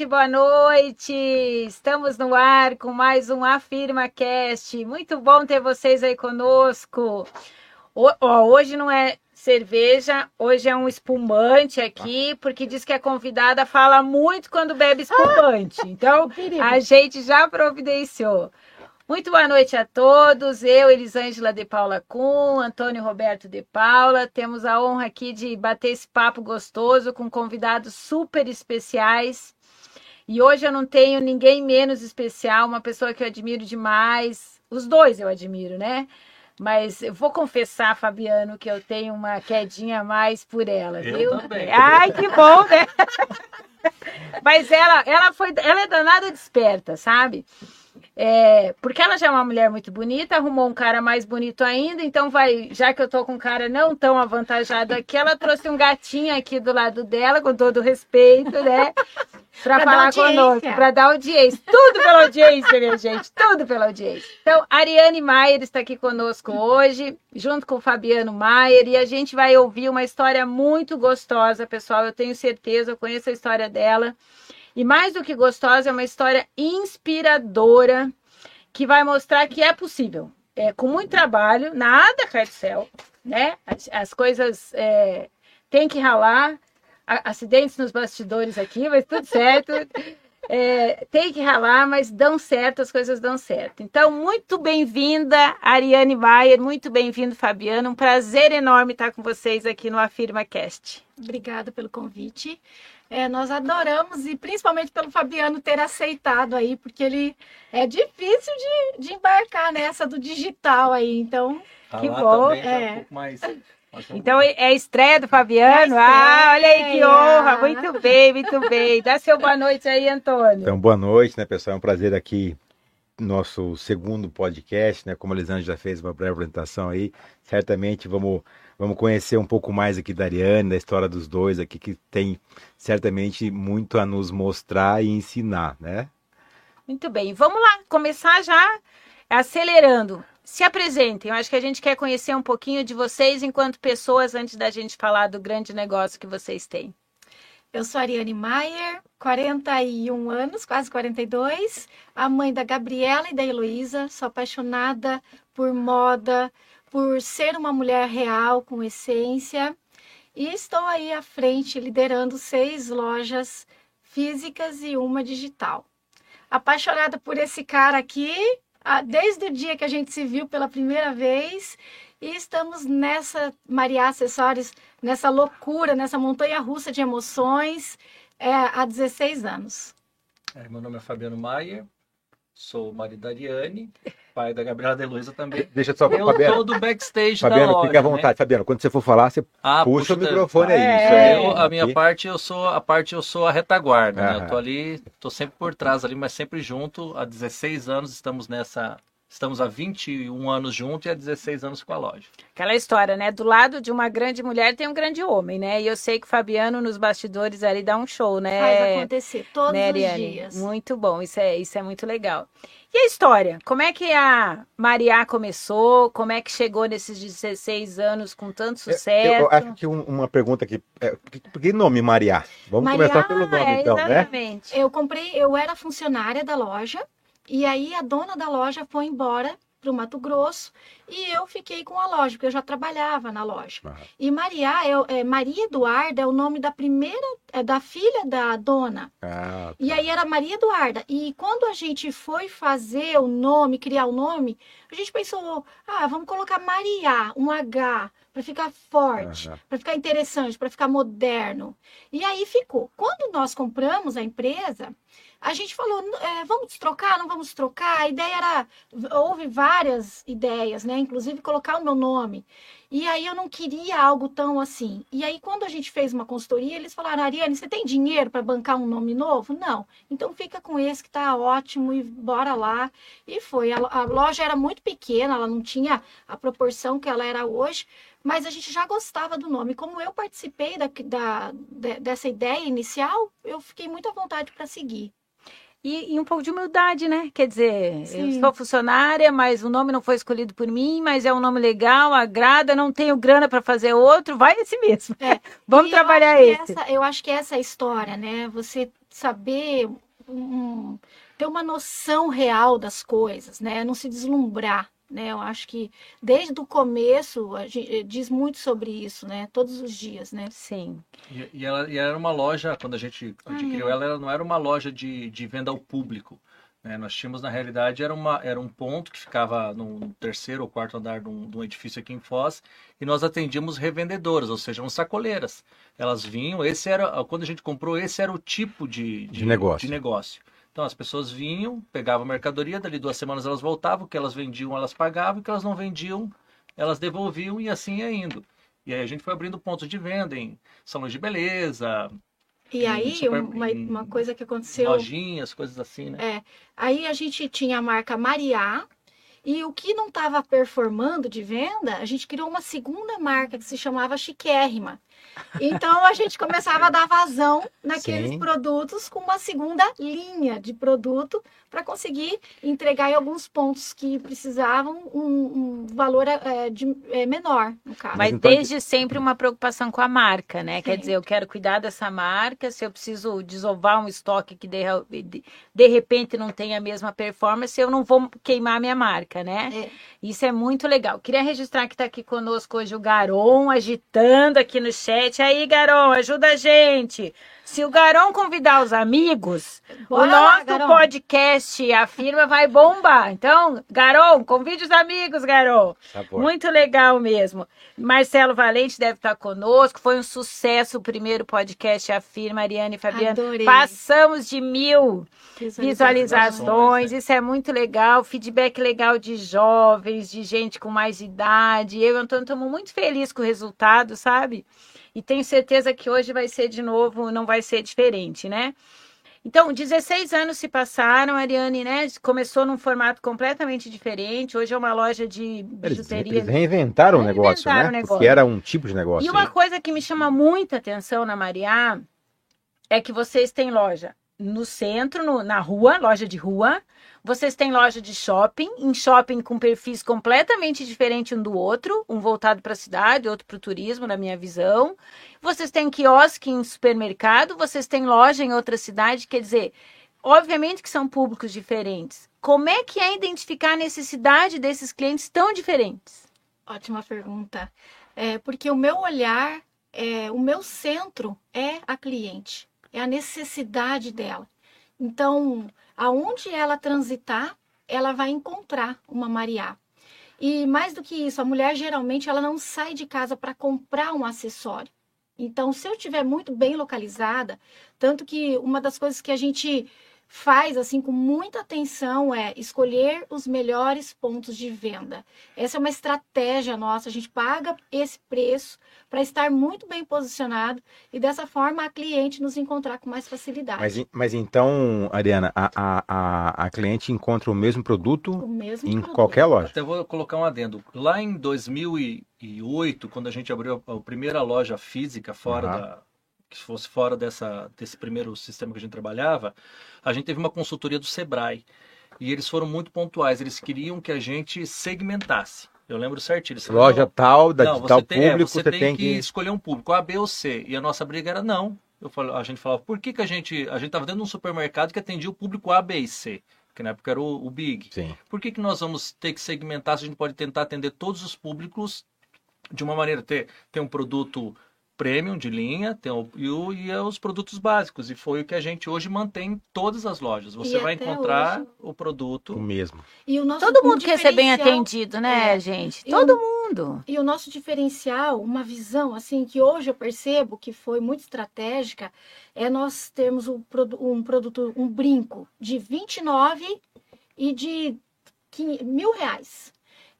noite, boa noite. Estamos no ar com mais um Afirma Cast. Muito bom ter vocês aí conosco. O, ó, hoje não é cerveja, hoje é um espumante aqui, porque diz que a convidada fala muito quando bebe espumante. Então, a gente já providenciou. Muito boa noite a todos. Eu, Elisângela de Paula Kuhn, Antônio Roberto de Paula. Temos a honra aqui de bater esse papo gostoso com convidados super especiais. E hoje eu não tenho ninguém menos especial, uma pessoa que eu admiro demais. Os dois eu admiro, né? Mas eu vou confessar, Fabiano, que eu tenho uma quedinha a mais por ela, eu viu? Também. Ai, que bom, né? Mas ela, ela foi, ela é danada desperta, sabe? É, porque ela já é uma mulher muito bonita, arrumou um cara mais bonito ainda, então vai, já que eu tô com um cara não tão avantajado aqui, ela trouxe um gatinho aqui do lado dela, com todo respeito, né? Pra, falar conosco, pra dar audiência. Tudo pela audiência, minha gente, tudo pela audiência. Então, Ariane Maier está aqui conosco hoje, junto com o Fabiano Maier, e a gente vai ouvir uma história muito gostosa, pessoal. Eu tenho certeza, eu conheço a história dela. E mais do que gostosa, é uma história inspiradora que vai mostrar que é possível. É, com muito trabalho, nada cai do céu, né? As, as coisas é, tem que ralar. Acidentes nos bastidores aqui, mas tudo certo. É, tem que ralar, mas dão certo, as coisas dão certo. Então, muito bem-vinda, Ariane Maier, muito bem-vindo, Fabiano. Um prazer enorme estar com vocês aqui no Afirma Cast. Obrigada pelo convite. É, nós adoramos e principalmente pelo Fabiano ter aceitado aí, porque ele é difícil de, de embarcar nessa do digital aí, então. que bom. É. Um pouco mais então é a estreia do Fabiano? É ah, olha aí que honra! Muito bem, muito bem. Dá seu boa noite aí, Antônio. Então, boa noite, né, pessoal? É um prazer aqui nosso segundo podcast, né? Como a Lisandra já fez uma breve apresentação aí, certamente vamos vamos conhecer um pouco mais aqui da Ariane, da história dos dois aqui que tem certamente muito a nos mostrar e ensinar, né? Muito bem, vamos lá, começar já acelerando se apresentem. Eu acho que a gente quer conhecer um pouquinho de vocês enquanto pessoas antes da gente falar do grande negócio que vocês têm. Eu sou Ariane Maier, 41 anos, quase 42, a mãe da Gabriela e da Heloísa. Sou apaixonada por moda, por ser uma mulher real, com essência. E estou aí à frente, liderando seis lojas físicas e uma digital. Apaixonada por esse cara aqui, ah, desde o dia que a gente se viu pela primeira vez e estamos nessa Maria Acessórios, nessa loucura, nessa montanha russa de emoções é, há 16 anos. É, meu nome é Fabiano Maier, sou marido da Ariane, pai da Gabriela Deluiza também. Deixa só Eu Fabiano. sou do backstage Fabiano, da loja. fica à vontade, né? Fabiano. Quando você for falar, você Ah, puxa, o puxa, microfone aí. É, isso aí. Eu, a minha Aqui. parte eu sou a parte eu sou a retaguarda, né? Eu tô ali, tô sempre por trás ali, mas sempre junto. Há 16 anos estamos nessa, estamos há 21 anos juntos e há 16 anos com a loja. Aquela história, né? Do lado de uma grande mulher tem um grande homem, né? E eu sei que o Fabiano nos bastidores ali dá um show, né? Faz acontecer todos né, os Ariane? dias. Muito bom, isso é, isso é muito legal. E a história? Como é que a Maria começou? Como é que chegou nesses 16 anos com tanto Eu- sucesso? Eu, acho que um- uma pergunta aqui. É, que, que nome Maria? Vamos Maria, começar pelo nome, é, então, né? exatamente. Eu comprei, eu era funcionária da loja e aí a dona da loja foi embora para o Mato Grosso e eu fiquei com a loja, porque eu já trabalhava na loja. Aham. E Maria, é, é, Maria Eduarda é o nome da primeira, é da filha da dona. Ah, E tá. aí era Maria Eduarda. E quando a gente foi fazer o nome, criar o nome, a gente pensou, ah, vamos colocar Maria, um H, para ficar forte, Aham. para ficar interessante, para ficar moderno. E aí ficou. Quando nós compramos a empresa, a gente falou, é, vamos trocar, não vamos trocar. A ideia era, houve várias ideias, né? Inclusive colocar o meu nome. E aí eu não queria algo tão assim. E aí quando a gente fez uma consultoria, eles falaram, Ariane, você tem dinheiro para bancar um nome novo? Não. Então fica com esse que tá ótimo e bora lá. E foi. A, loja era muito pequena, ela não tinha a proporção que ela era hoje, mas a gente já gostava do nome. Como eu participei da, da- de- dessa ideia inicial, eu fiquei muito à vontade para seguir. E, e, um pouco de humildade, né? Quer dizer, Sim. eu sou funcionária, mas o nome não foi escolhido por mim, mas é um nome legal, agrada, não tenho grana para fazer outro, vai esse mesmo. É. Vamos E trabalhar esse. essa- eu acho que essa é a história, né? Você saber um, ter uma noção real das coisas, né? Não se deslumbrar, né? Eu acho que desde o começo a gente diz muito sobre isso, né? Todos os dias, né? Sim. E, e ela, e era uma loja, quando a gente adquiriu ela, ela não era uma loja de, de venda ao público. né? Nós tínhamos, na realidade, era, uma, era um ponto que ficava no terceiro ou quarto andar de um, de um edifício aqui em Foz, e nós atendíamos revendedoras, ou seja, uns sacoleiras. Elas vinham, esse era, quando a gente comprou, esse era o tipo de, De negócio. de negócio. Então as pessoas vinham, pegavam mercadoria, dali duas semanas elas voltavam, o que elas vendiam elas pagavam, o que elas não vendiam elas devolviam e assim ia indo. E aí a gente foi abrindo pontos de venda em salões de beleza, E aí, super- uma, uma coisa que aconteceu. lojinhas, coisas assim, né? É, aí a gente tinha a marca Mariá, e o que não estava performando de venda, a gente criou uma segunda marca que se chamava Chiquérrima. Então a gente começava a dar vazão naqueles Sim. produtos com uma segunda linha de produto para conseguir entregar em alguns pontos que precisavam um, um valor é, de- é, menor, no caso. Mas então- desde sempre uma preocupação com a marca, né? Quer dizer, eu quero cuidar dessa marca, se eu preciso desovar um estoque que de, de, de repente não tem a mesma performance, eu não vou queimar a minha marca, né? É. Isso é muito legal. Queria registrar que está aqui conosco hoje o Garon, agitando aqui no chat. Aí, Garon, ajuda a gente. Se o Garon convidar os amigos, Bora o lá, nosso Garon. podcast, a firma vai bombar. Então, Garon, convide os amigos, Garon. Sabor. Muito legal mesmo. Marcelo Valente deve estar conosco. Foi um sucesso o primeiro podcast A Firma, Ariane e Fabiana. Adorei. Passamos de mil Visualizações. visualizações. Isso é muito legal. Feedback legal de jovens, de gente com mais idade. Eu e o Antônio estamos muito felizes com o resultado, sabe? E tenho certeza que hoje vai ser de novo, não vai ser diferente, né? Então, 16 anos se passaram, a Ariane, né? Começou num formato completamente diferente. Hoje é uma loja de Eles, bijuteria. eles reinventaram o negócio, né? o negócio. Porque era um tipo de negócio. E uma coisa que me chama muita atenção na Mariá é que vocês têm loja no centro, no- na rua, loja de rua. Vocês têm loja de shopping, em shopping com perfis completamente diferentes um do outro, um voltado para a cidade, outro para o turismo, na minha visão. Vocês têm quiosque em supermercado, vocês têm loja em outra cidade, quer dizer, obviamente que são públicos diferentes. Como é que é identificar a necessidade desses clientes tão diferentes? Ótima pergunta. É, porque o meu olhar, é, o meu centro é a cliente, é a necessidade dela. Então, aonde ela transitar, ela vai encontrar uma Mariá. E mais do que isso, a mulher geralmente ela não sai de casa para comprar um acessório. Então, se eu estiver muito bem localizada, tanto que uma das coisas que a gente faz assim com muita atenção é escolher os melhores pontos de venda. Essa é uma estratégia nossa, a gente paga esse preço para estar muito bem posicionado e dessa forma a cliente nos encontrar com mais facilidade. Mas, mas então, Ariana, a, a, a, a cliente encontra o mesmo produto o mesmo em produto. qualquer loja. Até vou colocar um adendo. Lá em 2008, quando a gente abriu a a primeira loja física fora Aham. da que fosse fora dessa desse primeiro sistema que a gente trabalhava, a gente teve uma consultoria do Sebrae. E eles foram muito pontuais, eles queriam que a gente segmentasse. Eu lembro certinho. Eles falaram, Loja tal, da, não, de tal você tem, é, público, você, você tem, tem que, escolher um público, A, B ou C. E a nossa briga era não. Eu falo, a gente falava, por que, que a gente. A gente estava dentro de um supermercado que atendia o público A, B e C, que na época era o, o Big. Sim. Por que, que nós vamos ter que segmentar se a gente pode tentar atender todos os públicos de uma maneira? Ter, ter um produto premium de linha tem o, e, o- e os produtos básicos. E foi o que a gente hoje mantém em todas as lojas. Você E vai encontrar hoje- o produto. O mesmo. E o nosso Todo um mundo quer ser bem diferencial- atendido, né, É. gente? E Todo o- mundo. E o nosso diferencial, uma visão assim que hoje eu percebo que foi muito estratégica, é nós termos um, um produto, um brinco de 29 e de quin- mil reais.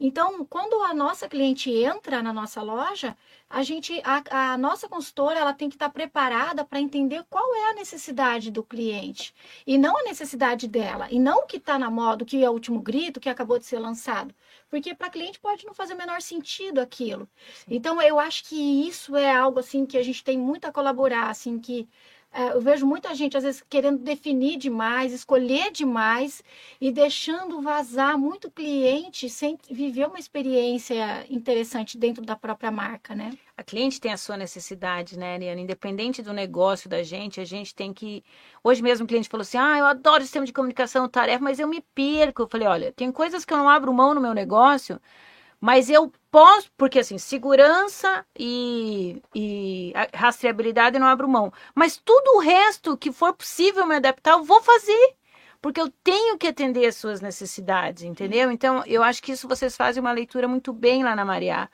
Então, quando a nossa cliente entra na nossa loja, a gente, a, a nossa consultora, ela tem que estar preparada para entender qual é a necessidade do cliente e não a necessidade dela e não o que está na moda, o que é o último grito, que acabou de ser lançado, porque para cliente pode não fazer o menor sentido aquilo. Então, eu acho que isso é algo assim que a gente tem muito a colaborar, assim que eu vejo muita gente, às vezes, querendo definir demais, escolher demais e deixando vazar muito cliente sem viver uma experiência interessante dentro da própria marca, né? A cliente tem a sua necessidade, né, Ariana? Independente do negócio da gente, a gente tem que. Hoje mesmo o cliente falou assim: ah, eu adoro sistema de comunicação, tarefa, mas eu me perco. Eu falei: olha, tem coisas que eu não abro mão no meu negócio mas eu posso, porque assim, segurança e, e rastreabilidade eu não abro mão. Mas tudo o resto que for possível me adaptar, eu vou fazer. Porque eu tenho que atender as suas necessidades, entendeu? Então, eu acho que isso vocês fazem uma leitura muito bem lá na Mariá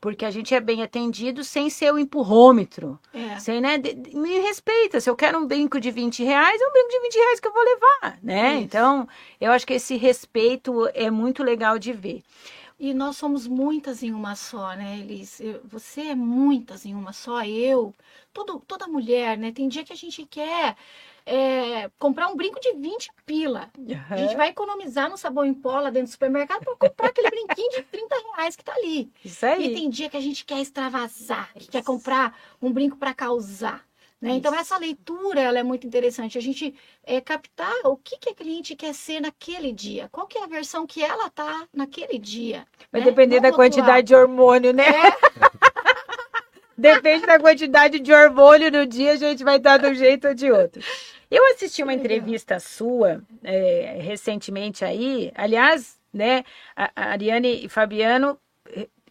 porque a gente é bem atendido sem ser o empurrômetro. É. Sem, né? Me respeita. Se eu quero um brinco de 20 reais, é um brinco de 20 reais que eu vou levar, né? Isso. Então, eu acho que esse respeito é muito legal de ver. E nós somos muitas em uma só, né, Elis? Você é muitas em uma só, eu, todo, toda mulher, né? Tem dia que a gente quer é, comprar um brinco de 20 pila. Uhum. A gente vai economizar no sabão em pó lá dentro do supermercado para comprar aquele brinquinho de 30 reais que tá ali. Isso aí. E tem dia que a gente quer extravasar, que quer comprar um brinco para causar. Né? Então, essa leitura ela é muito interessante. A gente é, captar o que, que a cliente quer ser naquele dia. Qual que é a versão que ela tá naquele dia. Vai né? depender Vamos da quantidade atuar. de hormônio, né? É. Depende da quantidade de hormônio no dia, a gente vai dar de um jeito ou de outro. Eu assisti uma entrevista sua é, recentemente aí, aliás, né, a Ariane e Fabiano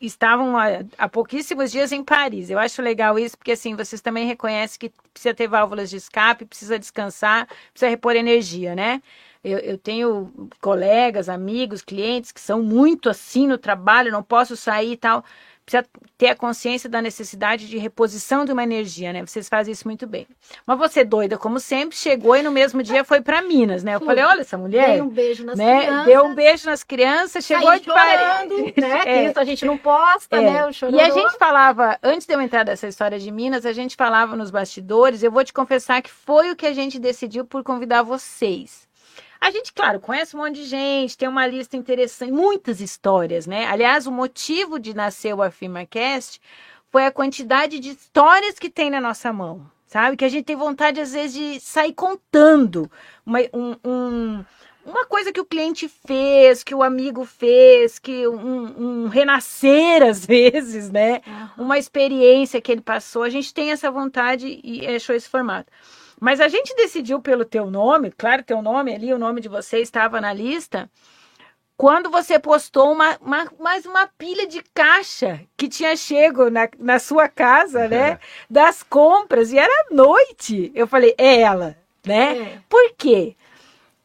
estavam há, há, pouquíssimos dias em Paris. Eu acho legal isso, porque assim, vocês também reconhecem que precisa ter válvulas de escape, precisa descansar, precisa repor energia, né? Eu, eu tenho colegas, amigos, clientes que são muito assim no trabalho, não posso sair e tal precisa ter a consciência da necessidade de reposição de uma energia, né? Vocês fazem isso muito bem. Mas você, doida, como sempre, chegou e no mesmo dia foi para Minas, né? Eu falei, olha essa mulher. Deu um beijo nas né? crianças. Deu um beijo nas crianças, chegou de chorando, né? É. Isso a gente não posta, é. né? E a gente falava, antes de eu entrar nessa história de Minas, a gente falava nos bastidores, eu vou te confessar que foi o que a gente decidiu por convidar vocês. A gente, claro, conhece um monte de gente, tem uma lista interessante, muitas histórias, né? Aliás, o motivo de nascer o AfirmaCast foi a quantidade de histórias que tem na nossa mão, sabe? Que a gente tem vontade, às vezes, de sair contando uma, um, um uma coisa que o cliente fez, que o amigo fez, que um, um renascer às vezes, né? Uhum. Uma experiência que ele passou. A gente tem essa vontade e achou esse formato. Mas a gente decidiu pelo teu nome, claro, teu nome ali, o nome de você estava na lista, quando você postou uma, uma, mais uma pilha de caixa que tinha chego na, na sua casa, né? Das compras, e era noite. Eu falei, é ela, né? É. Por quê?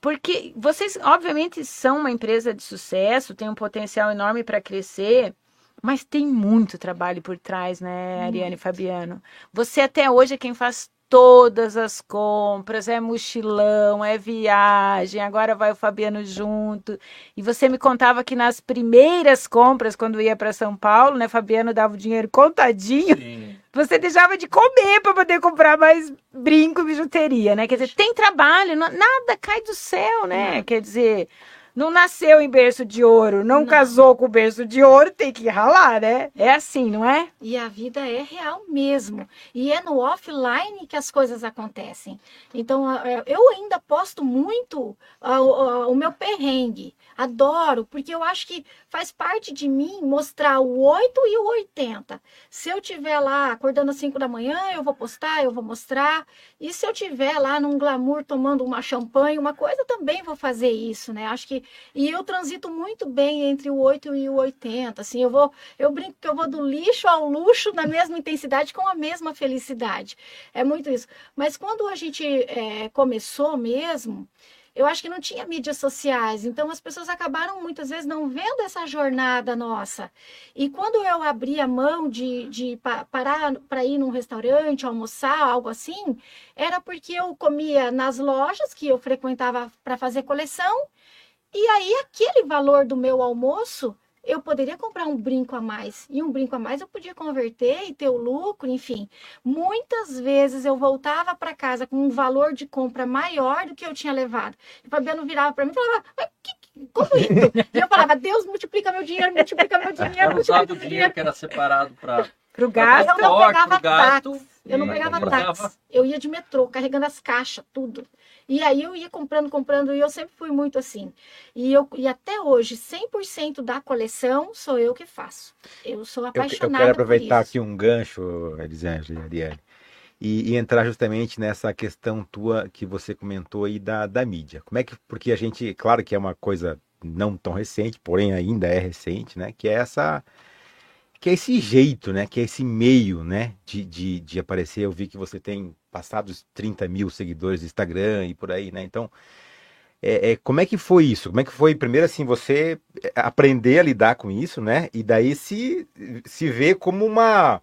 Porque vocês, obviamente, são uma empresa de sucesso, tem um potencial enorme para crescer, mas tem muito trabalho por trás, né, Ariane e Fabiano? Você até hoje é quem faz todas as compras, é mochilão, é viagem, agora vai o Fabiano junto. E você me contava que nas primeiras compras, quando ia para São Paulo, né, Fabiano dava o dinheiro contadinho. Sim. Você deixava de comer para poder comprar mais brinco e bijuteria, né? Quer dizer, tem trabalho, nada cai do céu, né? Quer dizer, não nasceu em berço de ouro, não, não, casou com berço de ouro, tem que ralar, né? É assim, não é? E a vida é real mesmo. E é no offline que as coisas acontecem. Então, eu ainda posto muito o meu perrengue. Adoro, porque eu acho que faz parte de mim mostrar o 8 e o 80. Se eu tiver lá acordando às 5 da manhã, eu vou postar, eu vou mostrar. E se eu tiver lá num glamour tomando uma champanhe, uma coisa, também vou fazer isso, né? Acho que e eu transito muito bem entre o 8 e o 80, assim, eu vou eu brinco que eu vou do lixo ao luxo na mesma intensidade com a mesma felicidade. É muito isso. Mas quando a gente é, começou mesmo, eu acho que não tinha mídias sociais, então as pessoas acabaram muitas vezes não vendo essa jornada nossa. E quando eu abri a mão de, de parar para ir num restaurante, almoçar, algo assim, era porque eu comia nas lojas que eu frequentava para fazer coleção, e aí aquele valor do meu almoço eu poderia comprar um brinco a mais. E um brinco a mais eu podia converter e ter o lucro, enfim. Muitas vezes eu voltava para casa com um valor de compra maior do que eu tinha levado. E o Fabiano virava para mim e falava: que, como isso? E eu falava: Deus multiplica meu dinheiro, multiplica meu dinheiro. Era usado o dinheiro que era separado para Pro Mas gato. eu não pegava táxi. Eu não e pegava táxi. Eu ia de metrô, carregando as caixas, tudo. E aí eu ia comprando, comprando, e eu sempre fui muito assim. E, eu, e até hoje, 100% da coleção sou eu que faço. Eu sou Eu, eu apaixonada quero aproveitar aqui um gancho, Elisângela e Ariane, e, e entrar justamente nessa questão tua que você comentou aí da, da mídia. Como é que, porque a gente, claro que é uma coisa não tão recente, porém ainda é recente, né? Que é essa, que é esse jeito, né? Que é esse meio, né? De, de, de aparecer. Eu vi que você tem passado os 30 mil seguidores no Instagram e por aí, né? Então, é, é, como é que foi isso? Como é que foi, primeiro assim, você é, aprender a lidar com isso, né? E daí se, se ver como uma.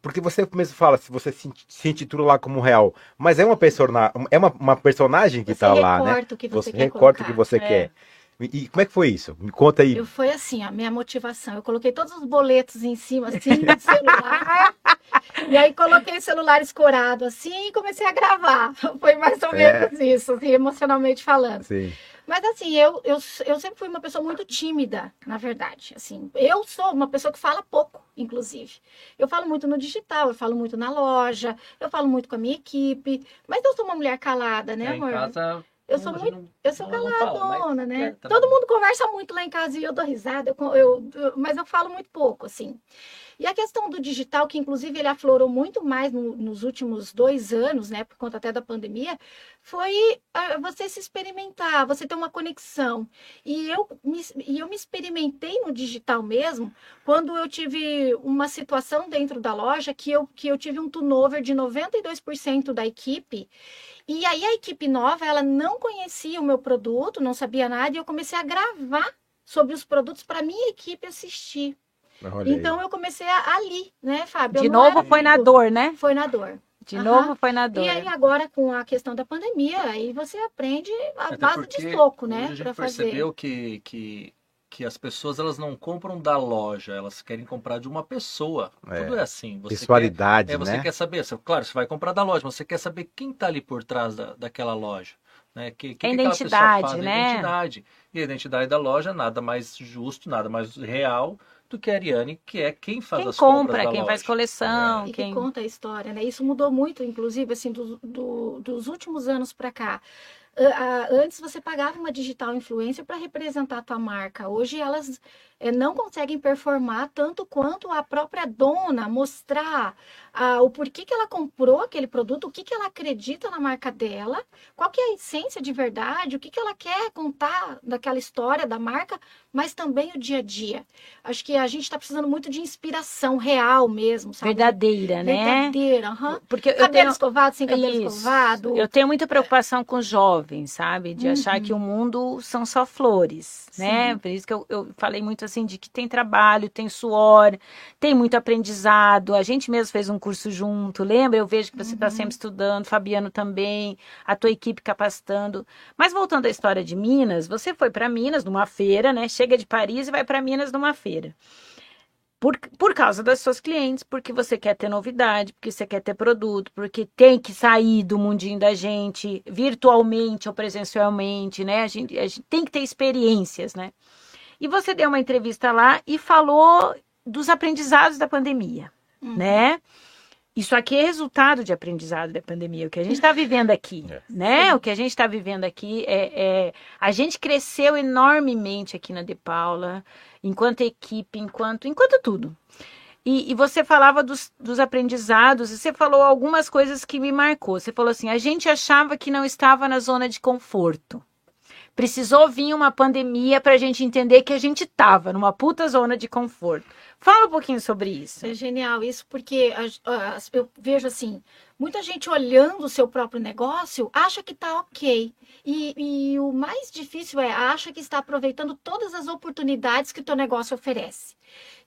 Porque você mesmo fala, se você se, se intitula lá como real, mas é uma, persona, é uma, uma personagem que Você tá lá, né? recorta o que você, Você quer o que você É. quer. E, e como é que foi isso? Me conta aí. Eu foi assim, a minha motivação. Eu coloquei todos os boletos em cima, assim, do celular. e aí coloquei o celular escorado, assim, e comecei a gravar. Foi mais ou É. menos isso, assim, emocionalmente falando. Sim. Mas assim, eu, eu, eu sempre fui uma pessoa muito tímida, na verdade. Assim, eu sou uma pessoa que fala pouco, inclusive. Eu falo muito no digital, eu falo muito na loja, eu falo muito com a minha equipe. Mas eu sou uma mulher calada, né, É, em amor? casa, Eu não, sou muito não- eu sou fala, caladona, mas né? é, tá Todo mundo conversa muito lá em casa e eu dou risada, eu, eu- eu- mas eu falo muito pouco, assim. E a questão do digital, que inclusive ele aflorou muito mais no- nos últimos dois anos, né, por conta até da pandemia, foi ah, você se experimentar, você ter uma conexão. E eu, me, e eu me experimentei no digital mesmo, quando eu tive uma situação dentro da loja que eu, que eu tive um turnover de 92% da equipe. E aí a equipe nova, ela não conhecia o meu produto, não sabia nada, e eu comecei a gravar sobre os produtos para minha equipe assistir. Então eu comecei a, ali, né, Fábio? De novo foi na dor, né? Foi na dor. De Aham. novo foi na dor. E aí agora com a questão da pandemia, aí você aprende a Até base de soco, hoje né, A gente para fazer. percebeu que, que, que as pessoas elas não compram da loja, elas querem comprar de uma pessoa. É. Tudo é assim. Você Pessoalidade, quer, é, você né? quer saber, você- claro, você vai comprar da loja, mas você quer saber quem está ali por trás da, daquela loja. Né? Que, que É que identidade, faz? A né? identidade. E a identidade da loja nada mais justo, nada mais real do que a Ariane, que é quem faz Quem as compras compra, da quem faz coleção, E quem que conta a história, né? Isso mudou muito, inclusive, assim, do, do- dos últimos anos para cá. Antes você pagava uma digital influencer para representar a tua marca. Hoje elas não conseguem performar tanto quanto a própria dona mostrar ah, o porquê que ela comprou aquele produto, o que, que ela acredita na marca dela, qual que é a essência de verdade, o que, que ela quer contar daquela história da marca, mas também o dia a dia. Acho que a gente está precisando muito de inspiração real mesmo, sabe? verdadeira, né? Verdadeira, aham. Porque eu Cabelo tenho, escovado, sem cabelo Isso. escovado. eu tenho muita preocupação com os jovens, sabe? De achar Uhum. que o mundo são só flores, né? Sim. Por isso que eu, eu falei muito assim de que tem trabalho, tem suor, tem muito aprendizado. A gente mesmo fez um curso junto, lembra? Eu vejo que você está Uhum. sempre estudando, Fabiano também, a tua equipe capacitando. Mas voltando à história de Minas, você foi para Minas numa feira, né? Chega de Paris e vai para Minas numa feira. Por, por causa das suas clientes, porque você quer ter novidade, porque você quer ter produto, porque tem que sair do mundinho da gente, virtualmente ou presencialmente, né? A gente, a gente tem que ter experiências, né? E você deu uma entrevista lá e falou dos aprendizados da pandemia, Uhum. né? Isso aqui é resultado de aprendizado da pandemia, o que a gente está vivendo aqui, É. né? O que a gente está vivendo aqui é, é- a gente cresceu enormemente aqui na De Paula, enquanto equipe, enquanto, enquanto tudo. E, e você falava dos, dos aprendizados, e você falou algumas coisas que me marcou. Você falou assim: a gente achava que não estava na zona de conforto. Precisou vir uma pandemia para a gente entender que a gente estava numa puta zona de conforto. Fala um pouquinho sobre isso. É genial isso, porque eu vejo assim, muita gente olhando o seu próprio negócio acha que está ok. E, e o mais difícil é, acha que está aproveitando todas as oportunidades que o teu negócio oferece.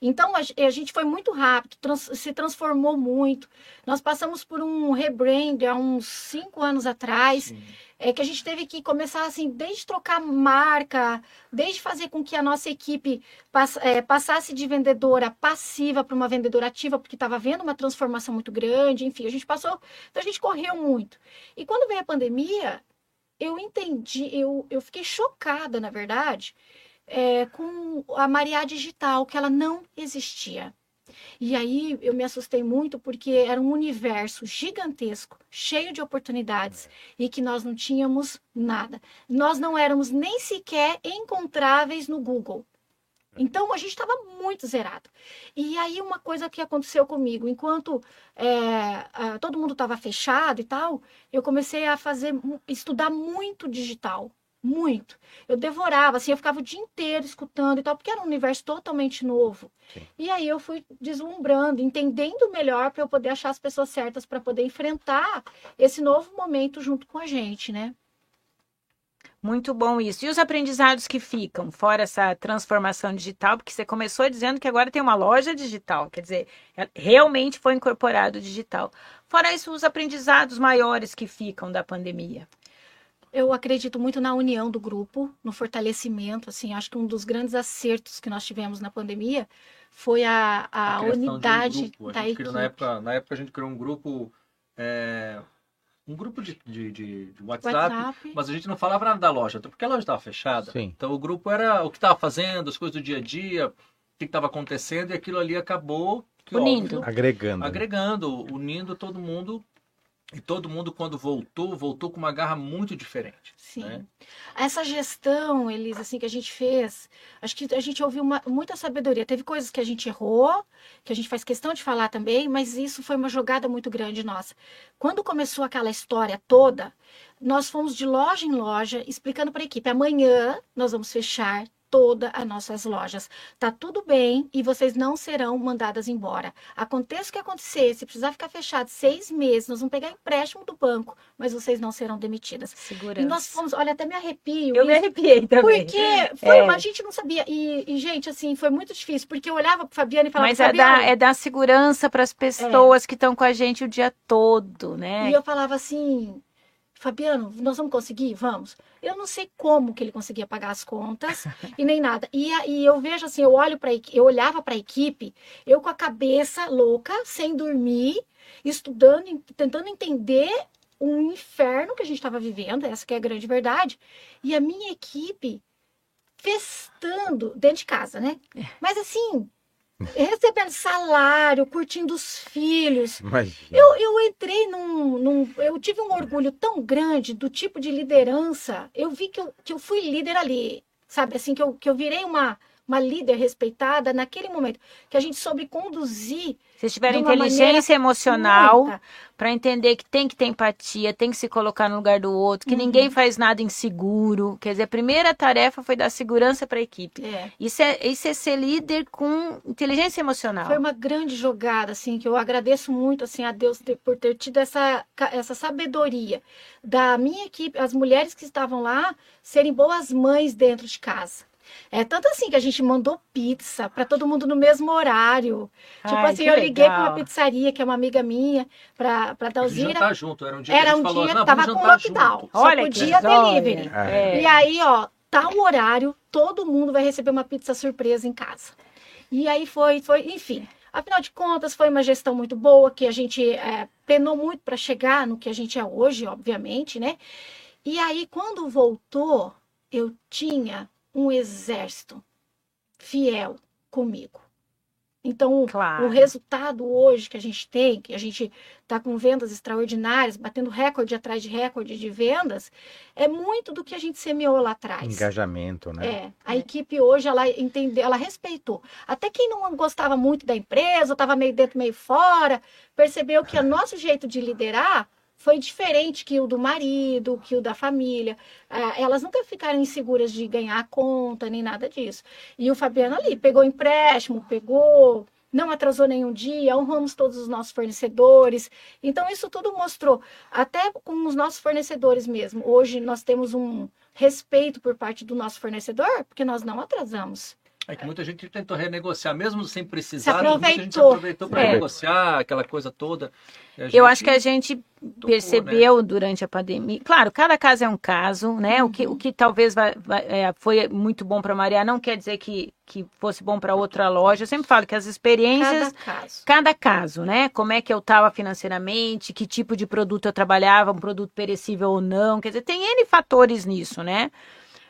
Então, a, ge- a gente foi muito rápido, trans- se transformou muito. Nós passamos por um rebrand há uns cinco anos atrás, Sim. é que a gente teve que começar assim, desde trocar marca, desde fazer com que a nossa equipe pass- é, passasse de vendedora passiva para uma vendedora ativa, porque estava vendo uma transformação muito grande, enfim, a gente passou, então a gente correu muito. E quando veio a pandemia, eu entendi, eu, eu fiquei chocada, na verdade, é, com a Maria Digital, que ela não existia. E aí eu me assustei muito porque era um universo gigantesco, cheio de oportunidades e que nós não tínhamos nada. Nós não éramos nem sequer encontráveis no Google. Então a gente estava muito zerado. E aí uma coisa que aconteceu comigo, enquanto é, todo mundo estava fechado e tal, eu comecei a fazer, estudar muito digital, muito. Eu devorava, assim, eu ficava o dia inteiro escutando e tal, porque era um universo totalmente novo. Sim. E aí eu fui deslumbrando, entendendo melhor para eu poder achar as pessoas certas para poder enfrentar esse novo momento junto com a gente, né? Muito bom isso. E os aprendizados que ficam, fora essa transformação digital, porque você começou dizendo que agora tem uma loja digital, quer dizer, é, realmente foi incorporado digital. Fora isso, os aprendizados maiores que ficam da pandemia. Eu acredito muito na união do grupo, no fortalecimento. Assim, acho que um dos grandes acertos que nós tivemos na pandemia foi a, a, a unidade um da equipe. Criou, na, época, na época a gente criou um grupo é, um grupo de, de, de, de WhatsApp, WhatsApp, mas a gente não falava nada da loja, porque a loja estava fechada. Sim. Então o grupo era o que estava fazendo, as coisas do dia a dia, o que estava acontecendo, e aquilo ali acabou que, unindo, óbvio, agregando, agregando, unindo todo mundo e todo mundo, quando voltou, voltou com uma garra muito diferente. Sim. Né? Essa gestão, Elisa, assim, que a gente fez, acho que a gente ouviu uma, muita sabedoria. Teve coisas que a gente errou, que a gente faz questão de falar também, mas isso foi uma jogada muito grande nossa. Quando começou aquela história toda, nós fomos de loja em loja explicando para a equipe: amanhã nós vamos fechar todas as nossas lojas. Tá tudo bem e vocês não serão mandadas embora. Aconteça o que acontecer, se precisar ficar fechado seis meses, nós vamos pegar empréstimo do banco, mas vocês não serão demitidas. Segurança. E nós fomos, olha, até me arrepio. Eu isso, me arrepiei também. Porque foi, é. a gente não sabia. E, e, gente, assim, foi muito difícil, porque eu olhava para Fabiana e falava, Mas é dar, é dar segurança para as pessoas é. que estão com a gente o dia todo, né? E eu falava assim, Fabiano, nós vamos conseguir? Vamos. Eu não sei como que ele conseguia pagar as contas e nem nada. E, e eu vejo assim, eu olho para eu olhava para a equipe, eu com a cabeça louca, sem dormir, estudando, tentando entender um inferno que a gente estava vivendo, essa que é a grande verdade. E a minha equipe festando dentro de casa, né? É. Mas assim, recebendo salário, curtindo os filhos. Eu, eu entrei num, num, Eu tive um orgulho tão grande do tipo de liderança. Eu vi que eu, que eu fui líder ali. Sabe, assim, que eu, que eu virei uma, uma líder respeitada naquele momento. Que a gente soube conduzir vocês tiveram inteligência emocional para entender que tem que ter empatia, tem que se colocar no lugar do outro, que uhum. ninguém faz nada inseguro. Quer dizer, a primeira tarefa foi dar segurança para a equipe. É. Isso, é, isso é ser líder com inteligência emocional. Foi uma grande jogada, assim, que eu agradeço muito assim, a Deus ter, por ter tido essa, essa sabedoria da minha equipe, as mulheres que estavam lá, serem boas mães dentro de casa. É tanto assim que a gente mandou pizza para todo mundo no mesmo horário. Tipo Ai, assim, eu liguei para uma pizzaria que é uma amiga minha, para para Dalzira. Jantar junto, era um dia era que um falou, dia tava com lockdown, junto. só Olha podia delivery. É. E aí, ó, tal horário, todo mundo vai receber uma pizza surpresa em casa. E aí foi, foi, enfim. Afinal de contas, foi uma gestão muito boa, que a gente é, penou muito para chegar no que a gente é hoje, obviamente, né? E aí, quando voltou, eu tinha um exército fiel comigo. Então, claro. o resultado hoje que a gente tem, que a gente está com vendas extraordinárias, batendo recorde atrás de recorde de vendas, é muito do que a gente semeou lá atrás. Engajamento, né? É. A é. equipe hoje, ela entendeu, ela respeitou. Até quem não gostava muito da empresa, estava meio dentro, meio fora, percebeu que o nosso jeito de liderar foi diferente que o do marido, que o da família. É, elas nunca ficaram inseguras de ganhar a conta, nem nada disso. E o Fabiano ali pegou empréstimo, pegou, não atrasou nenhum dia, honramos todos os nossos fornecedores. Então, isso tudo mostrou, até com os nossos fornecedores mesmo. Hoje nós temos um respeito por parte do nosso fornecedor, porque nós não atrasamos. É que muita gente tentou renegociar, mesmo sem precisar, muita gente aproveitou para é. negociar aquela coisa toda. Eu acho que a gente tocou, percebeu né? durante a pandemia. Claro, cada caso é um caso, né? Uhum. O, que, o que talvez vai, vai, é, foi muito bom para Maria não quer dizer que, que fosse bom para outra loja. Eu sempre falo que as experiências. Cada caso. Cada caso, né? Como é que eu estava financeiramente, que tipo de produto eu trabalhava, um produto perecível ou não. Quer dizer, tem N fatores nisso, né?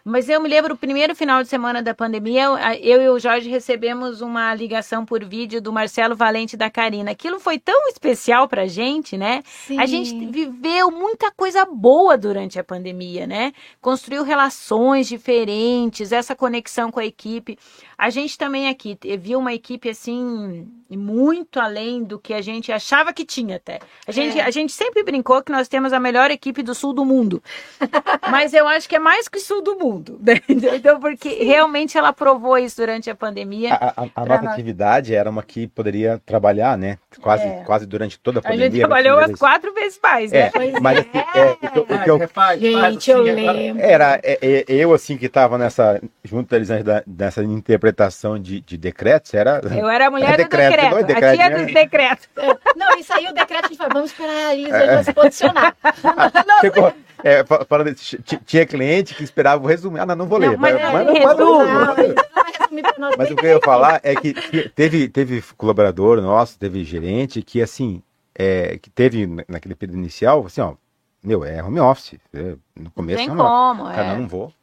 Mas eu me lembro, o primeiro final de semana da pandemia, eu, eu e o Jorge recebemos uma ligação por vídeo do Marcelo Valente da Karina. Aquilo foi tão especial pra gente, né? Sim. A gente viveu muita coisa boa durante a pandemia, né? Construiu relações diferentes, essa conexão com a equipe. A gente também aqui viu uma equipe assim muito além do que a gente achava que tinha até. A gente, É. a gente sempre brincou que nós temos a melhor equipe do sul do mundo. Mas eu acho que é mais que sul do mundo. né? Então, porque realmente ela provou isso durante a pandemia. A, a- a nossa nós. atividade era uma que poderia trabalhar, né? Quase, É. quase durante toda a A pandemia. gente trabalhou nós umas quatro vezes mais, né? É, mas é. assim, é, o que eu- o que eu, Faz, faz Gente, eu assim, agora- lembro. Era é, é, eu, assim, que estava nessa, junto da Elisângela, nessa interpretação de, de decretos, era. Eu era a mulher do decreto, decreto, não é a decreto, tia né? dos decretos. Não, e saiu o decreto, a gente falou, vamos esperar a Elisângela se posicionar. Chegou, é, fa- falando, tinha cliente que esperava o resumo. Ah, não, não vou ler. Não, mas mas, é, mas, resumo. Não, mas o que eu ia falar é que te- teve, teve colaborador nosso, teve gerente que, assim, é, que teve na- naquele período inicial, assim, ó, meu, é home office. é, no Não começo tem é home office. como, Cara, é. não, não vou.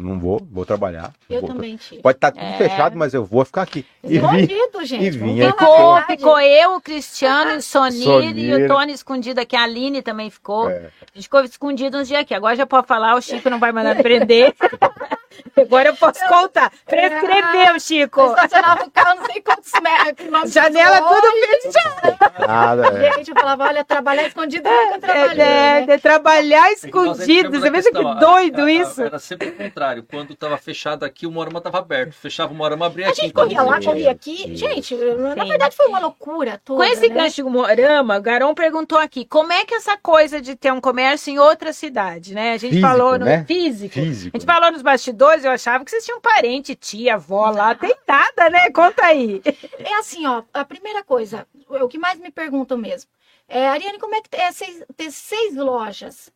Não vou, vou trabalhar. Eu vou também tive. Pode estar tudo É. fechado, mas eu vou ficar aqui. E Escondido, gente. e falar a Ficou, ficou eu, o Cristiano, o Sonir, e Sonir. o Tony escondido aqui. A Aline também ficou. É. A gente ficou escondido uns dias aqui. Agora já pode falar, o Chico não vai mandar prender. Agora eu posso contar. Prescreveu, Chico. Estacionava o carro, não sei quantos metros. Janela longe. tudo fechada. nada. é. Gente, eu falava, olha, trabalhar escondido nunca É, trabalhei, é, né? trabalhar É escondido. Você a pensa que a- doido a- a- isso? Era sempre o contrário. Quando estava fechado aqui, o Morama estava aberto. Fechava o Morama, abria A aqui. gente Então, corria lá, corria aqui. sim. Gente, na Sim. verdade foi uma loucura toda, Com esse né? gancho do Morama, o Garão perguntou aqui, como é que essa coisa de ter um comércio em outra cidade, né? A gente Físico, falou no né? físico. Físico. A gente falou nos bastidores, eu achava que vocês tinham parente, tia, avó lá. Tem nada, né? Conta aí. É assim, ó, a primeira coisa, o que mais me perguntam mesmo, é, Ariane, como é que é seis- ter seis lojas?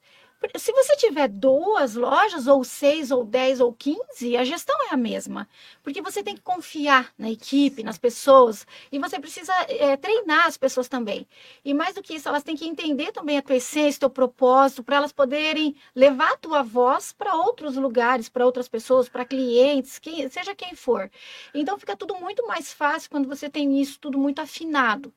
Se você tiver duas lojas, ou seis, ou dez, ou quinze, a gestão é a mesma. Porque você tem que confiar na equipe, nas pessoas, e você precisa é, treinar as pessoas também. E mais do que isso, elas têm que entender também a tua essência, teu propósito, para elas poderem levar a tua voz para outros lugares, para outras pessoas, para clientes, quem, seja quem for. Então fica tudo muito mais fácil quando você tem isso tudo muito afinado.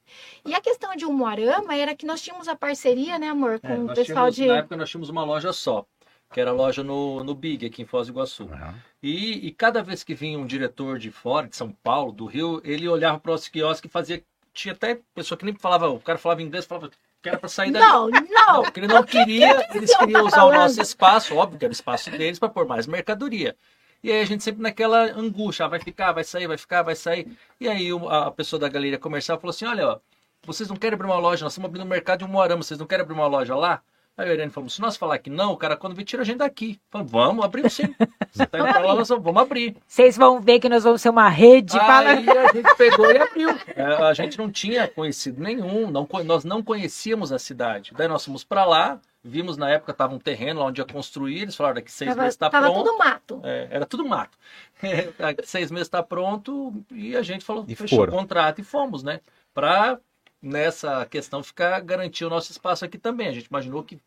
E a questão de Umuarama era que nós tínhamos a parceria, né, amor, com É, o pessoal tínhamos, de. Na época nós tínhamos uma loja só, que era a loja no, no Big, aqui em Foz do Iguaçu. Aham. E, e cada vez que vinha um diretor de fora, de São Paulo, do Rio, ele olhava para os quiosques e fazia. Tinha até pessoa que nem falava, o cara falava inglês, falava que era para sair dali. Não, não! Porque ele não queria, eles queriam usar o nosso espaço, óbvio que era o espaço deles, para pôr mais mercadoria. E aí a gente sempre naquela angústia, ah, vai ficar, vai sair, vai ficar, vai sair. E aí a pessoa da galeria comercial falou assim: olha, ó, vocês não querem abrir uma loja, nós estamos abrindo um mercado de um Moarama, vocês não querem abrir uma loja lá? Aí o Irene falou: se nós falar que não, o cara quando vir tira a gente daqui. Falei, vamos, abrimos sim. Você tá indo pra lá, nós vamos abrir. Vocês vão ver que nós vamos ser uma rede. Fala... Aí a gente pegou e abriu. É, a gente não tinha conhecido nenhum, não, nós não conhecíamos a cidade. Daí nós fomos para lá, vimos na época tava um terreno lá onde ia construir, eles falaram daqui seis Tava, meses está tava pronto. tudo mato. É, era tudo mato. seis meses está pronto e a gente falou, E fechou foram. o contrato e fomos, né? Para nessa questão ficar garantir o nosso espaço aqui também. A gente imaginou que,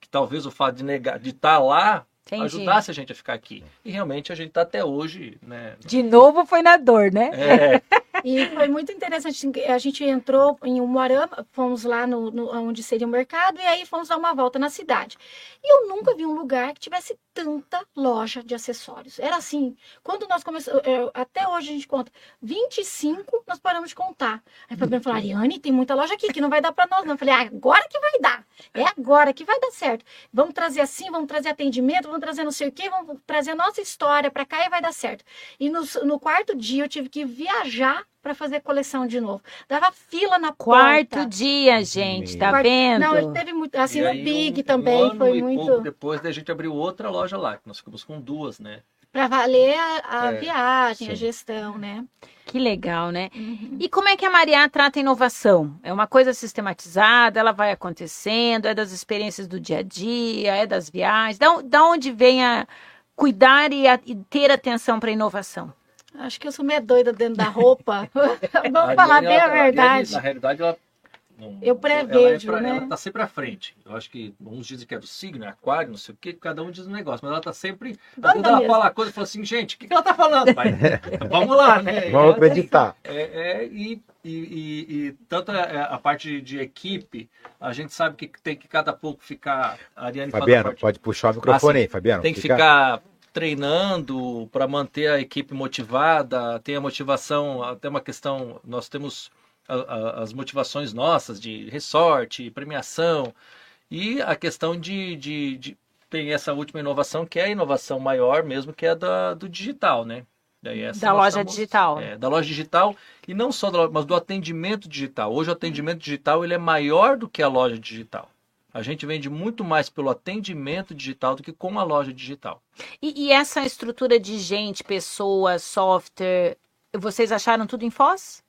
que talvez o fato de negar, de estar lá Entendi. ajudasse a gente a ficar aqui. E realmente a gente está até hoje, né? De novo foi na dor, né? É, E foi muito interessante. A gente entrou em Umuarama, fomos lá no, no- onde seria o mercado, e aí fomos dar uma volta na cidade. E eu nunca vi um lugar que tivesse tanta loja de acessórios. Era assim, quando nós começamos, até hoje a gente conta, 25 nós paramos de contar. Aí o Fabiano falou, Ariane, tem muita loja aqui que não vai dar para nós não. Eu falei, ah, agora que vai dar. É agora que vai dar certo. Vamos trazer assim, vamos trazer atendimento, vamos trazer não sei o quê, vamos trazer a nossa história para cá e vai dar certo. E no, no quarto dia eu tive que viajar para fazer coleção de novo. Dava fila na Quarto porta. dia, gente, tá Quarto- vendo? Não, teve muito, assim E no aí, Big um- também um ano foi e muito pouco depois daí a gente abriu outra loja lá, que nós ficamos com duas, né? Para valer a, a É, viagem, a sim. gestão, né? Que legal, né? Uhum. E como é que a Maria trata a inovação? É uma coisa sistematizada, ela vai acontecendo, é das experiências do dia a dia, é das viagens. Da, da onde vem a cuidar e, a- e ter atenção para a inovação? Acho que eu sou meio doida dentro da roupa. Vamos A falar bem a verdade. Na realidade, ela não- Eu ela, prevejo, pra- né? ela tá sempre à frente. Eu acho que uns dizem que é do signo, é aquário, não sei o que, cada um diz um negócio, mas ela tá sempre. Quando ela mesmo. fala a coisa, fala assim, gente, o que, que ela tá falando, pai? Vamos lá, né? Vamos acreditar. É, é, e, e, e- e tanto a, a parte de equipe, a gente sabe que tem que cada pouco ficar. A Ariane Fabiano, parte- pode puxar o microfone Ah, sim. aí, Fabiano. tem que Fica- ficar treinando para manter a equipe motivada, tem a motivação, até uma questão, nós temos a- a- as motivações nossas de ressorte, premiação, e a questão de, de, de- tem essa última inovação que é a inovação maior mesmo, que é da, do digital, né? Daí essa Da loja estamos- digital. é, da loja digital e não só da loja, mas do atendimento digital. Hoje o atendimento digital ele é maior do que a loja digital. A gente vende muito mais pelo atendimento digital do que com a loja digital. E, e essa estrutura de gente, pessoas, software, vocês acharam tudo em Foz?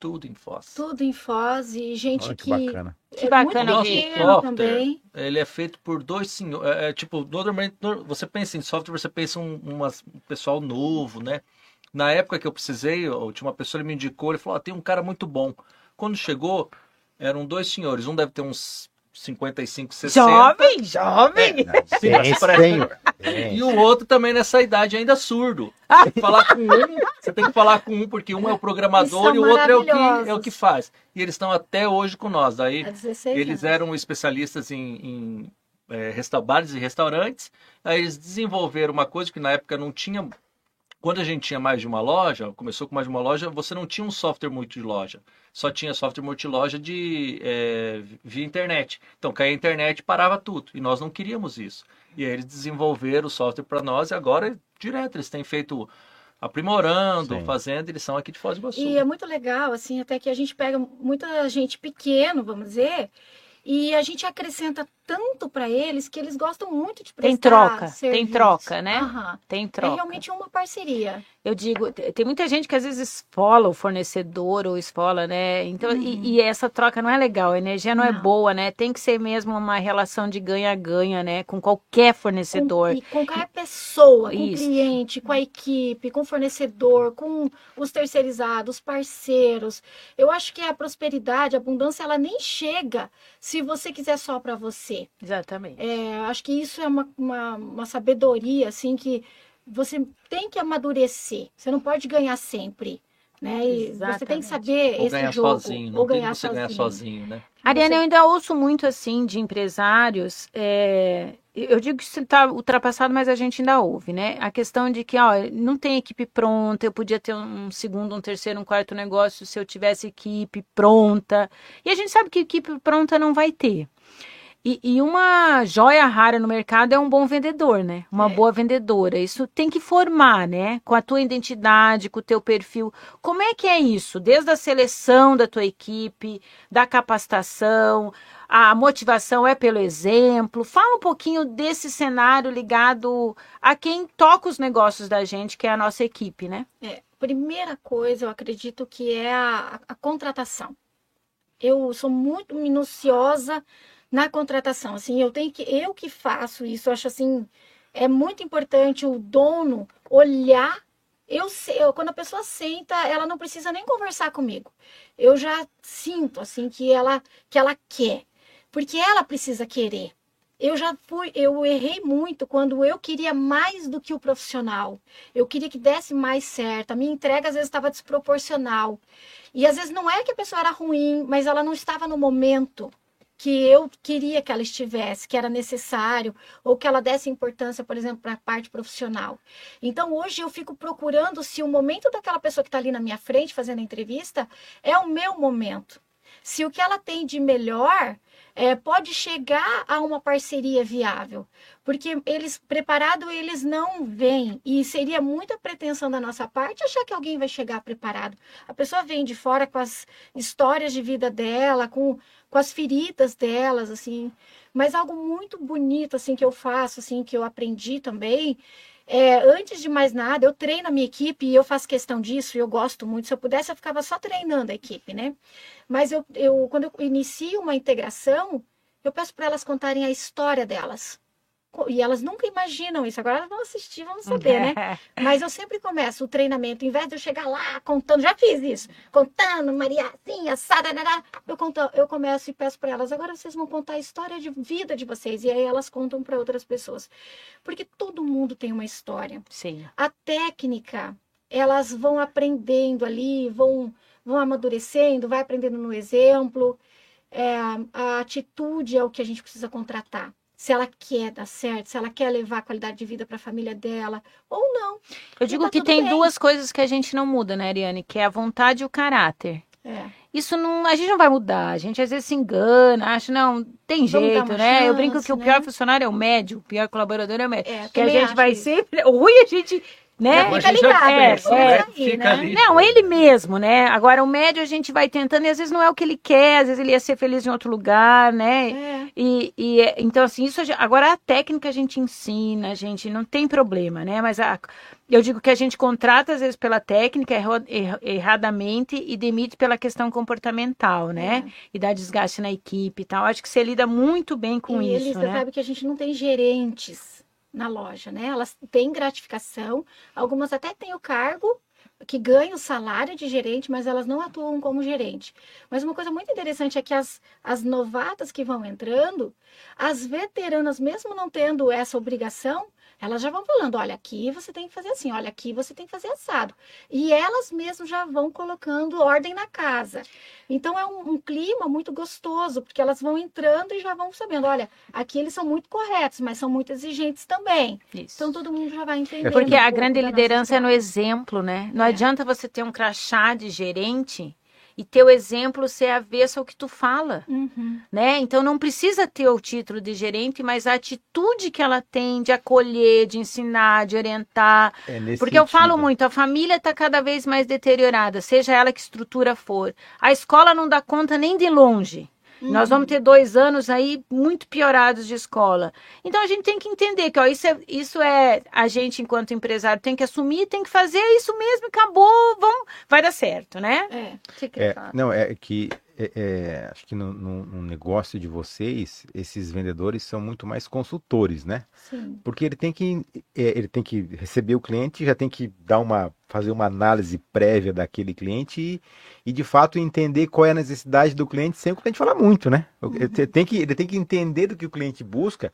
Tudo em Foz. Tudo em Foz e gente Olha que que, bacana. Que é bacana muito também. Ele é feito por dois senhores. É, é, tipo, normalmente no- você pensa em software, você pensa um, umas- um pessoal novo, né? Na época que eu precisei, eu tinha uma pessoa ele me indicou, ele falou: ah, tem um cara muito bom. Quando chegou, eram dois senhores. Um deve ter uns 55, 60. Jovem, jovem! Sim, Tem, mas parece- senhor. Tem. E o outro também nessa idade ainda surdo. Tem que falar com um, você tem que falar com um, porque um é o programador e o outro é o, que, é o que faz. E eles estão até hoje com nós. Daí Há 16 eles anos. eram especialistas em, em é, resta- bares e restaurantes. Aí eles desenvolveram uma coisa que na época não tinha. Quando a gente tinha mais de uma loja, começou com mais de uma loja, você não tinha um software multiloja. Só tinha software multiloja de, é, via internet. Então, caía a internet parava tudo. E nós não queríamos isso. E aí eles desenvolveram o software para nós e agora, direto, eles têm feito aprimorando, Sim. fazendo, eles são aqui de Foz do Iguaçu. E é muito legal, assim, até que a gente pega muita gente pequeno, vamos dizer, e a gente acrescenta tanto para eles que eles gostam muito de prestar Tem troca, tem serviço. troca, né? Aham. Tem É troca. realmente uma parceria. Eu digo, te- tem muita gente que às vezes esfola o fornecedor ou esfola, né? Então, e- Uhum. e, essa troca não é legal, a energia não, é Não. boa, né? Tem que ser mesmo uma relação de ganha-ganha, né? Com qualquer fornecedor. Com, e com cada pessoa, com o cliente, com a equipe, com o fornecedor, com os terceirizados, os parceiros. Eu acho que a prosperidade, a abundância, ela nem chega se você quiser só para você. Exatamente. É, acho que isso é uma, uma, uma sabedoria, assim, que você tem que amadurecer. Você não pode ganhar sempre, né? E você tem Exatamente. que saber Ou esse ganhar jogo. sozinho, ou não tem ganhar que você ganhar sozinho. sozinho, né? Ariane, eu ainda ouço muito assim de empresários. é, eu digo que isso está ultrapassado, mas a gente ainda ouve, né? A questão de que ó, não tem equipe pronta, eu podia ter um segundo, um terceiro, um quarto negócio se eu tivesse equipe pronta. E a gente sabe que equipe pronta não vai ter. E, e uma joia rara no mercado é um bom vendedor, né? Uma É. boa vendedora. Isso tem que formar, né? Com a tua identidade, com o teu perfil. Como é que é isso? Desde a seleção da tua equipe, da capacitação, a motivação é pelo exemplo. Fala um pouquinho desse cenário ligado a quem toca os negócios da gente, que é a nossa equipe, né? É, primeira coisa, eu acredito que é a, a contratação. Eu sou muito minuciosa na contratação. Assim, eu tenho que eu que faço isso. Eu acho assim é muito importante o dono olhar. Eu eu- quando a pessoa senta, ela não precisa nem conversar comigo. Eu já sinto assim que ela que ela quer, porque ela precisa querer. Eu já fui, eu errei muito quando eu queria mais do que o profissional. Eu queria que desse mais certo. A minha entrega às vezes estava desproporcional. E às vezes não é que a pessoa era ruim, mas ela não estava no momento que eu queria que ela estivesse, que era necessário, ou que ela desse importância, por exemplo, para a parte profissional. Então hoje eu fico procurando se o momento daquela pessoa que está ali na minha frente fazendo a entrevista é o meu momento. Se o que ela tem de melhor é, pode chegar a uma parceria viável. Porque eles, preparado, eles não vêm. E seria muita pretensão da nossa parte achar que alguém vai chegar preparado. A pessoa vem de fora com as histórias de vida dela, com, com as feridas delas, assim. Mas algo muito bonito, assim, que eu faço, assim, que eu aprendi também, é, antes de mais nada, eu treino a minha equipe e eu faço questão disso, e eu gosto muito. Se eu pudesse, eu ficava só treinando a equipe, né? Mas eu, eu quando eu inicio uma integração, eu peço para elas contarem a história delas. E elas nunca imaginam isso. Agora elas vão assistir, vão saber, né? Mas eu sempre começo o treinamento, em vez de eu chegar lá contando, já fiz isso, contando, Maria, assim, assada, eu, conto, eu começo e peço para elas, agora vocês vão contar a história de vida de vocês. E aí elas contam para outras pessoas. Porque todo mundo tem uma história. Sim. A técnica, elas vão aprendendo ali, vão, vão amadurecendo, vai aprendendo no exemplo. É, a atitude é o que a gente precisa contratar se ela quer dar certo, se ela quer levar a qualidade de vida para a família dela ou não. Eu digo tá que tem bem. duas coisas que a gente não muda, né, Ariane? Que é a vontade e o caráter. É. Isso não, a gente não vai mudar. A gente às vezes se engana, acha, não, tem Vamos jeito, né? Chance, eu brinco que né? o pior funcionário é o médio, o pior colaborador é o médio. É, que a gente vai isso. sempre. Ruim a gente né? Fica ligado, é, é, aí, né? Não, ele mesmo, né? Agora, o médio a gente vai tentando e às vezes não é o que ele quer, às vezes ele ia ser feliz em outro lugar, né? É. E, e então, assim, isso agora a técnica a gente ensina, a gente não tem problema, né? Mas a, eu digo que a gente contrata às vezes pela técnica er, erradamente e demite pela questão comportamental, né? É. E dá desgaste na equipe e tal. Acho que você lida muito bem com e isso, eles, né? Sabe que a gente não tem gerentes na loja, né? Elas têm gratificação, algumas até têm o cargo que ganham o salário de gerente, mas elas não atuam como gerente. Mas uma coisa muito interessante é que as, as novatas que vão entrando, as veteranas, mesmo não tendo essa obrigação, elas já vão falando, olha, aqui você tem que fazer assim, olha, aqui você tem que fazer assado. E elas mesmas já vão colocando ordem na casa. Então é um, um, clima muito gostoso, porque elas vão entrando e já vão sabendo, olha, aqui eles são muito corretos, mas são muito exigentes também. Isso. Então todo mundo já vai entender. Porque um a grande liderança é no exemplo, né? Não é. adianta você ter um crachá de gerente e teu exemplo ser avesso ao que tu fala, uhum. né? Então não precisa ter o título de gerente, mas a atitude que ela tem de acolher, de ensinar, de orientar. É Porque sentido. eu falo muito, a família está cada vez mais deteriorada, seja ela que estrutura for. A escola não dá conta nem de longe. Uhum. Nós vamos ter dois anos aí muito piorados de escola. Então a gente tem que entender que ó, isso, é, isso é a gente, enquanto empresário, tem que assumir, tem que fazer isso mesmo, acabou, vamos, vai dar certo, né? É. é não, é que é, é, acho que no, no, no, negócio de vocês, esses vendedores são muito mais consultores, né? Sim. Porque ele tem que é, ele tem que receber o cliente, já tem que dar uma fazer uma análise prévia daquele cliente e, e de fato entender qual é a necessidade do cliente sem o cliente falar muito, né? Uhum. Ele, tem que, ele tem que entender do que o cliente busca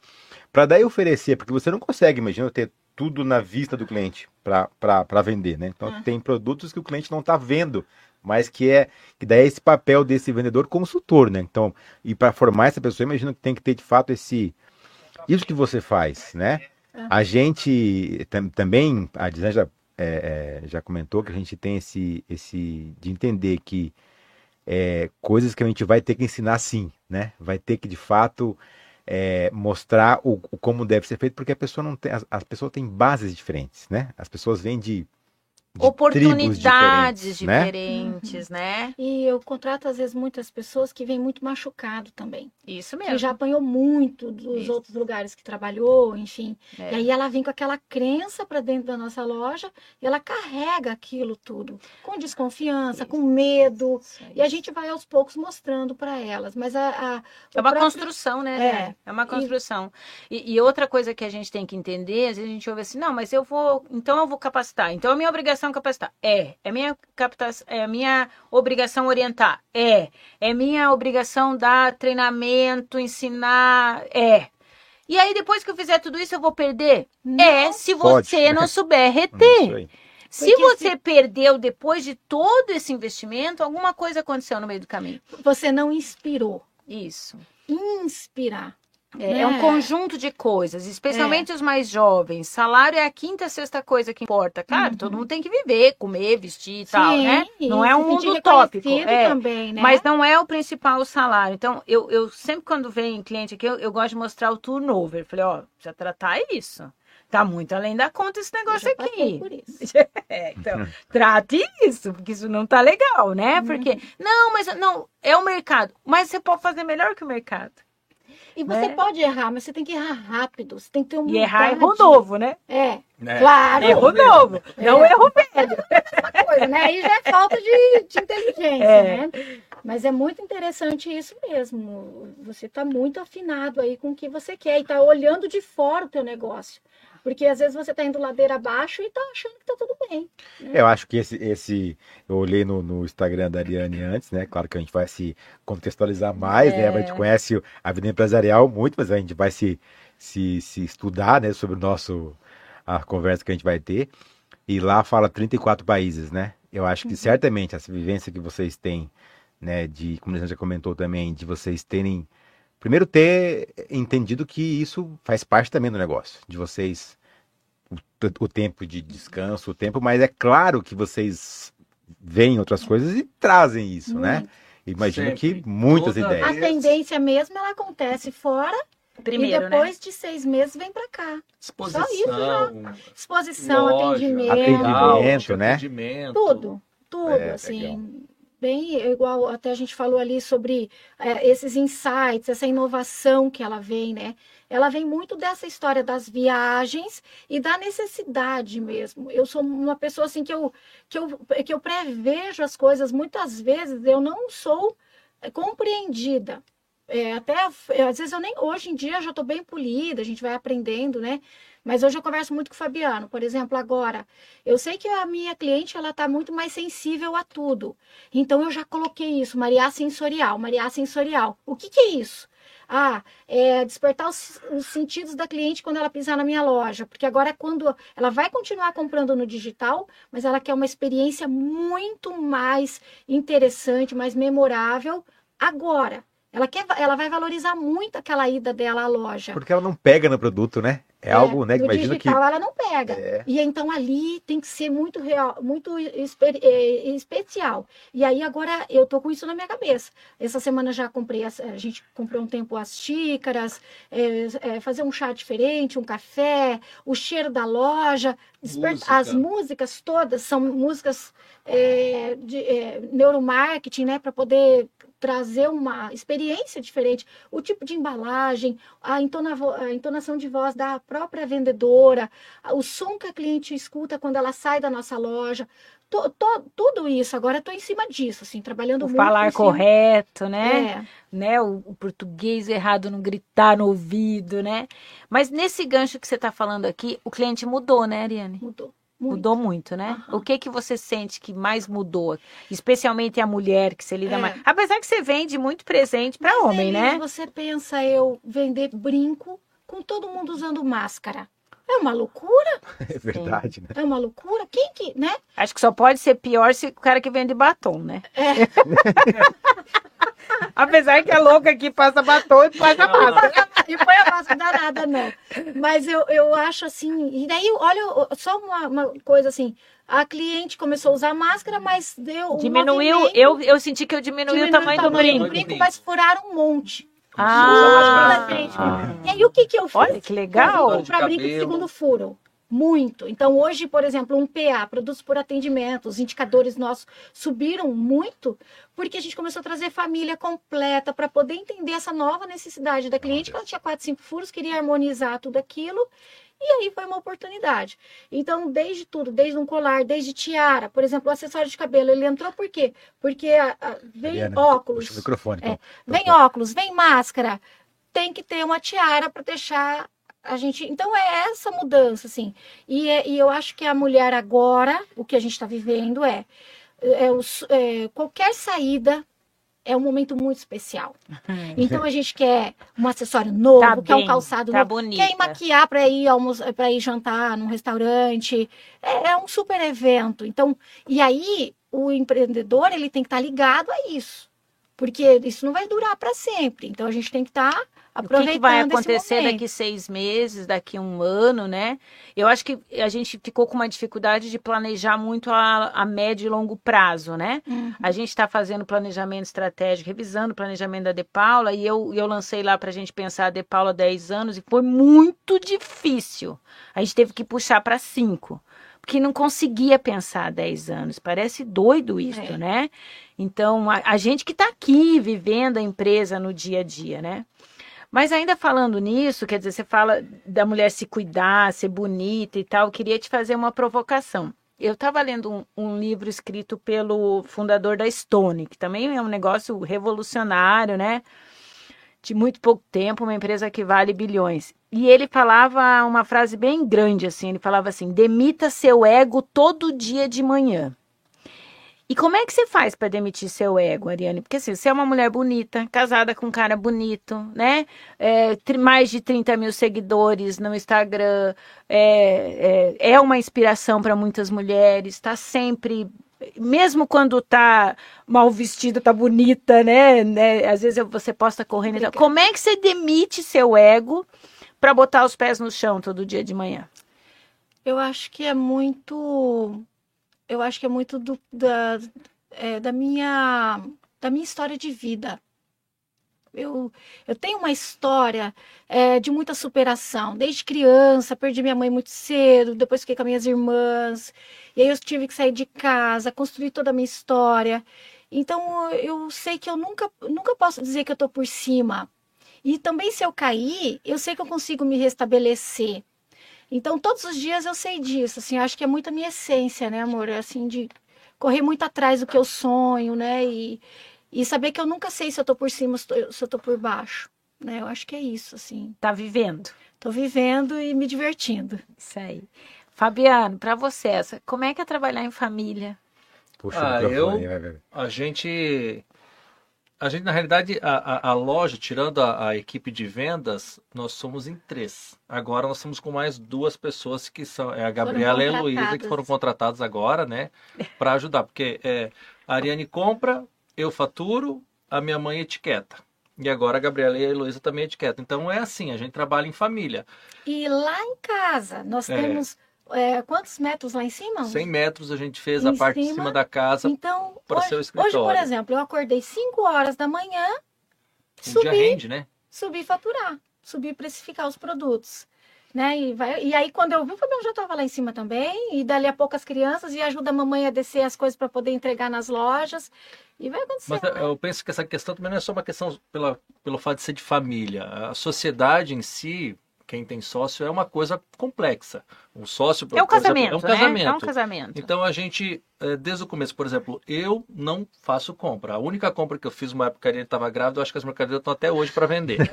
para daí oferecer, porque você não consegue, imagina, ter tudo na vista do cliente para vender, né? Então uhum. tem produtos que o cliente não está vendo mas que é que daí é esse papel desse vendedor consultor, né? Então, e para formar essa pessoa, imagino que tem que ter de fato esse isso que você faz, né? A gente tam, também, a já, é, é, já comentou que a gente tem esse, esse de entender que é, coisas que a gente vai ter que ensinar sim, né? Vai ter que de fato é, mostrar o, o, como deve ser feito, porque a pessoa não tem, as, as pessoas têm bases diferentes, né? As pessoas vêm de oportunidades diferentes, diferentes né? né? E eu contrato às vezes muitas pessoas que vêm muito machucado também. Isso mesmo. Que já apanhou muito dos Isso. outros lugares que trabalhou, enfim. É. E aí ela vem com aquela crença para dentro da nossa loja e ela carrega aquilo tudo com desconfiança, Isso. com medo. E a gente vai aos poucos mostrando para elas. Mas a, a é uma próprio... construção, né? É, é uma construção. E... E, e outra coisa que a gente tem que entender, às vezes a gente ouve assim, não, mas eu vou, então eu vou capacitar. Então a minha obrigação obrigação capacitar? É. É minha captação, é minha obrigação orientar? É. É minha obrigação dar treinamento, ensinar? É. E aí, depois que eu fizer tudo isso, eu vou perder? Não. É, se você Pode. não souber reter. Se Porque você se... perdeu depois de todo esse investimento, alguma coisa aconteceu no meio do caminho. Você não inspirou. Isso. Inspirar. É, é, um é. conjunto de coisas, especialmente é. os mais jovens. Salário é a quinta, sexta coisa que importa. Claro, uhum. todo mundo tem que viver, comer, vestir e tal, né? Não é um mundo utópico. É, também, né? Mas não é o principal o salário. Então, eu, eu sempre quando vem cliente aqui, eu, eu gosto de mostrar o turnover. Falei, ó, precisa tratar isso. Tá muito além da conta esse negócio aqui. Por isso. é, então, trate isso, porque isso não tá legal, né? Uhum. Porque, não, mas não, é o mercado. Mas você pode fazer melhor que o mercado. E você né? pode errar, mas você tem que errar rápido. Você tem que ter um. E errar erro novo, né? É. é. Claro. Erro novo. É. Não erro velho. Essa coisa, né? Aí já é falta de, de inteligência, é. né? Mas é muito interessante isso mesmo. Você está muito afinado aí com o que você quer e está olhando de fora o teu negócio. Porque às vezes você está indo ladeira abaixo e está achando que está tudo bem. Né? Eu acho que esse, esse eu olhei no, no, Instagram da Ariane antes, né? Claro que a gente vai se contextualizar mais, é. né? A gente é. conhece a vida empresarial muito, mas a gente vai se, se, se estudar, né? Sobre o nosso a conversa que a gente vai ter. E lá fala 34 países, né? Eu acho que uhum. certamente essa vivência que vocês têm, né? De como a gente já comentou também, de vocês terem Primeiro, ter entendido que isso faz parte também do negócio, de vocês, o, o tempo de descanso, o tempo, mas é claro que vocês veem outras coisas e trazem isso, né? Muito. né? Imagino Sempre. que muitas Toda ideias. A tendência mesmo, ela acontece fora Primeiro, e depois né? de seis meses vem para cá. Exposição. Só isso já. Exposição, loja, atendimento. Atendimento, né? Atendimento. Tudo, tudo, é, assim. Legal bem igual até a gente falou ali sobre é, esses insights, essa inovação que ela vem, né? Ela vem muito dessa história das viagens e da necessidade mesmo. Eu sou uma pessoa assim que eu que eu, que eu prevejo as coisas muitas vezes eu não sou é, compreendida. É, até às vezes eu nem hoje em dia já estou bem polida, a gente vai aprendendo, né? Mas hoje eu converso muito com o Fabiano, por exemplo, agora. Eu sei que a minha cliente ela está muito mais sensível a tudo. Então eu já coloquei isso, Maria sensorial, Maria sensorial. O que, que é isso? Ah, é despertar os, os, sentidos da cliente quando ela pisar na minha loja, porque agora é quando ela vai continuar comprando no digital, mas ela quer uma experiência muito mais interessante, mais memorável agora. Ela, quer, ela vai valorizar muito aquela ida dela à loja. Porque ela não pega no produto, né? É, é algo, né? Que imagina digital que... ela não pega. É. E então ali tem que ser muito real, muito esper, é, especial. E aí agora eu tô com isso na minha cabeça. Essa semana já comprei, a, a gente comprou um tempo as xícaras, é, é, fazer um chá diferente, um café, o cheiro da loja, Música. as músicas todas são músicas é, de neuromarketing, né? Para poder trazer uma experiência diferente, o tipo de embalagem, a, entona, a entonação de voz da própria vendedora, o som que a cliente escuta quando ela sai da nossa loja, to, to, tudo isso. Agora estou em cima disso, assim, trabalhando o muito. Falar correto, né? É. né? O, o, português errado, não gritar no ouvido, né? Mas nesse gancho que você está falando aqui, o cliente mudou, né, Ariane? Mudou. Muito. Mudou muito, né? Uhum. O que que você sente que mais mudou? Especialmente a mulher que você lida é. mais. Apesar que você vende muito presente para homem, né? Você pensa eu vender brinco com todo mundo usando máscara. É uma loucura. É verdade, né? É uma loucura. Quem que, né? Acho que só pode ser pior se o cara que vende batom, né? É. Apesar que é louca que passa batom e passa máscara. e põe a máscara danada, não. Mas eu, eu acho assim. E daí, olha, só uma, uma coisa assim. A cliente começou a usar máscara, mas deu. Diminuiu. Um eu, eu senti que eu diminui o tamanho, o tamanho do brinco. Do brinco, mas furaram um monte. Ah, ah, E aí o que, que eu fiz? Olha que legal. Para brinco segundo furo. Muito. Então, hoje, por exemplo, um PA, produtos por atendimento, os indicadores nossos subiram muito, porque a gente começou a trazer família completa para poder entender essa nova necessidade da cliente, que ela tinha quatro, cinco furos, queria harmonizar tudo aquilo, e aí foi uma oportunidade. Então, desde tudo, desde um colar, desde tiara, por exemplo, o acessório de cabelo, ele entrou por quê? Porque a, a, vem óculos. Puxa o microfone. Então. É, vem óculos, vem máscara. Tem que ter uma tiara para deixar a gente. Então é essa mudança, assim. E, é, e eu acho que a mulher agora, o que a gente está vivendo é, é, é, qualquer saída é um momento muito especial. Então a gente quer um acessório novo, tá quer um calçado tá novo, bonita. quer maquiar para ir para ir jantar num restaurante. É, é, um super evento. Então, e aí o empreendedor ele tem que estar tá ligado a isso. Porque isso não vai durar para sempre. Então a gente tem que estar tá o que, que, vai acontecer daqui seis meses, daqui um ano, né? Eu acho que a gente ficou com uma dificuldade de planejar muito a, a médio e longo prazo, né? Uhum. A gente está fazendo planejamento estratégico, revisando o planejamento da De Paula, e eu, eu lancei lá para a gente pensar a De Paula 10 anos, e foi muito difícil. A gente teve que puxar para cinco porque não conseguia pensar 10 anos. Parece doido isso, é. né? Então, a, a gente que está aqui vivendo a empresa no dia a dia, né? Mas ainda falando nisso, quer dizer, você fala da mulher se cuidar, ser bonita e tal, queria te fazer uma provocação. eu estava lendo um, um, livro escrito pelo fundador da Stone, que também é um negócio revolucionário, né? De muito pouco tempo, uma empresa que vale bilhões. E ele falava uma frase bem grande assim, ele falava assim: "Demita seu ego todo dia de manhã". E como é que você faz para demitir seu ego, Ariane? Porque assim, você é uma mulher bonita, casada com um cara bonito, né? É, mais de 30 mil seguidores no Instagram, é, é, é uma inspiração para muitas mulheres, está sempre mesmo quando tá mal vestida, tá bonita, né? né? Às vezes você posta correndo. Então, como é que você demite seu ego para botar os pés no chão todo dia de manhã? Eu acho que é muito eu acho que é muito do, da, é, da, minha, da minha história de vida. Eu, eu tenho uma história é, de muita superação. Desde criança, perdi minha mãe muito cedo, depois fiquei com as minhas irmãs. E aí eu tive que sair de casa, construir toda a minha história. Então eu sei que eu nunca, nunca posso dizer que eu estou por cima. E também se eu cair, eu sei que eu consigo me restabelecer. Então, todos os dias eu sei disso, assim, acho que é muito a minha essência, né, amor? Assim, de correr muito atrás do que eu sonho, né? E, e saber que eu nunca sei se eu tô por cima, se eu tô por baixo, né? Eu acho que é isso, assim. Tá vivendo. Tô vivendo e me divertindo. Isso aí. Fabiano, para você, como é que é trabalhar em família? Puxa, ah, eu, a gente a gente, na realidade, a, a, a loja, tirando a, a, equipe de vendas, nós somos em três. Agora nós estamos com mais duas pessoas que são é a Gabriela e a Heloísa, que foram contratadas agora, né? Para ajudar. Porque é, a Ariane compra, eu faturo, a minha mãe etiqueta. E agora a Gabriela e a Heloísa também etiquetam. Então é assim, a gente trabalha em família. E lá em casa, nós é. temos é, quantos metros lá em cima? 100 metros a gente fez em a parte cima. de cima da casa então, para ser o escritório. Hoje, por exemplo, eu acordei 5 horas da manhã, um subi, rende, né? subi faturar, subi precificar os produtos. Né? E, vai, e aí, quando eu vi, o Fabiano já estava lá em cima também, e dali a pouco as crianças, e ajuda a mamãe a descer as coisas para poder entregar nas lojas, e vai acontecer. Mas né? eu penso que essa questão também não é só uma questão pela, pelo fato de ser de família. A sociedade em si, quem tem sócio é uma coisa complexa. Um sócio, é um casamento, exemplo, é um casamento. Né? É um casamento. Então a gente, é, desde o começo, por exemplo, eu não faço compra. A única compra que eu fiz uma época que a gente estava grávida, eu acho que as mercadorias estão até hoje para vender.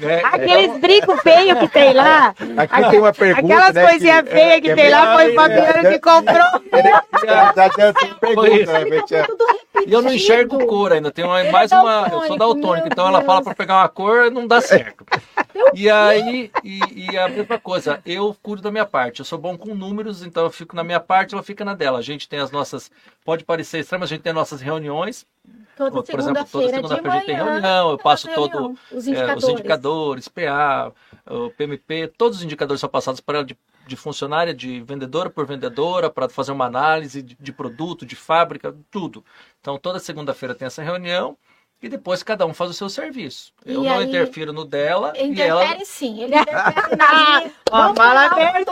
é, Aqueles é... brincos feios que tem lá. Aqui tem uma pergunta. Aquelas né, coisinhas que, feias que, é, tem lá, foi o Fabiano que comprou. E eu não enxergo cor ainda. Tem uma, mais uma. Eu sou daltônico, então ela fala para pegar uma cor não dá certo. E aí, e, e, a mesma coisa, eu cuido da minha parte. Eu sou bom com números, então eu fico na minha parte, ela fica na dela. A gente tem as nossas. Pode parecer estranho, mas a gente tem nossas reuniões. Toda Por exemplo, toda segunda-feira a gente tem reunião, eu passo todo os indicadores. É, os indicadores, PA, o PMP, todos os indicadores são passados para ela de, de funcionária, de vendedora por vendedora, para fazer uma análise de, de produto, de fábrica, tudo. Então toda segunda-feira tem essa reunião e depois cada um faz o seu serviço. Eu e não aí, interfiro no dela e ela. sim, ele interfere na minha. Vamos falar a verdade,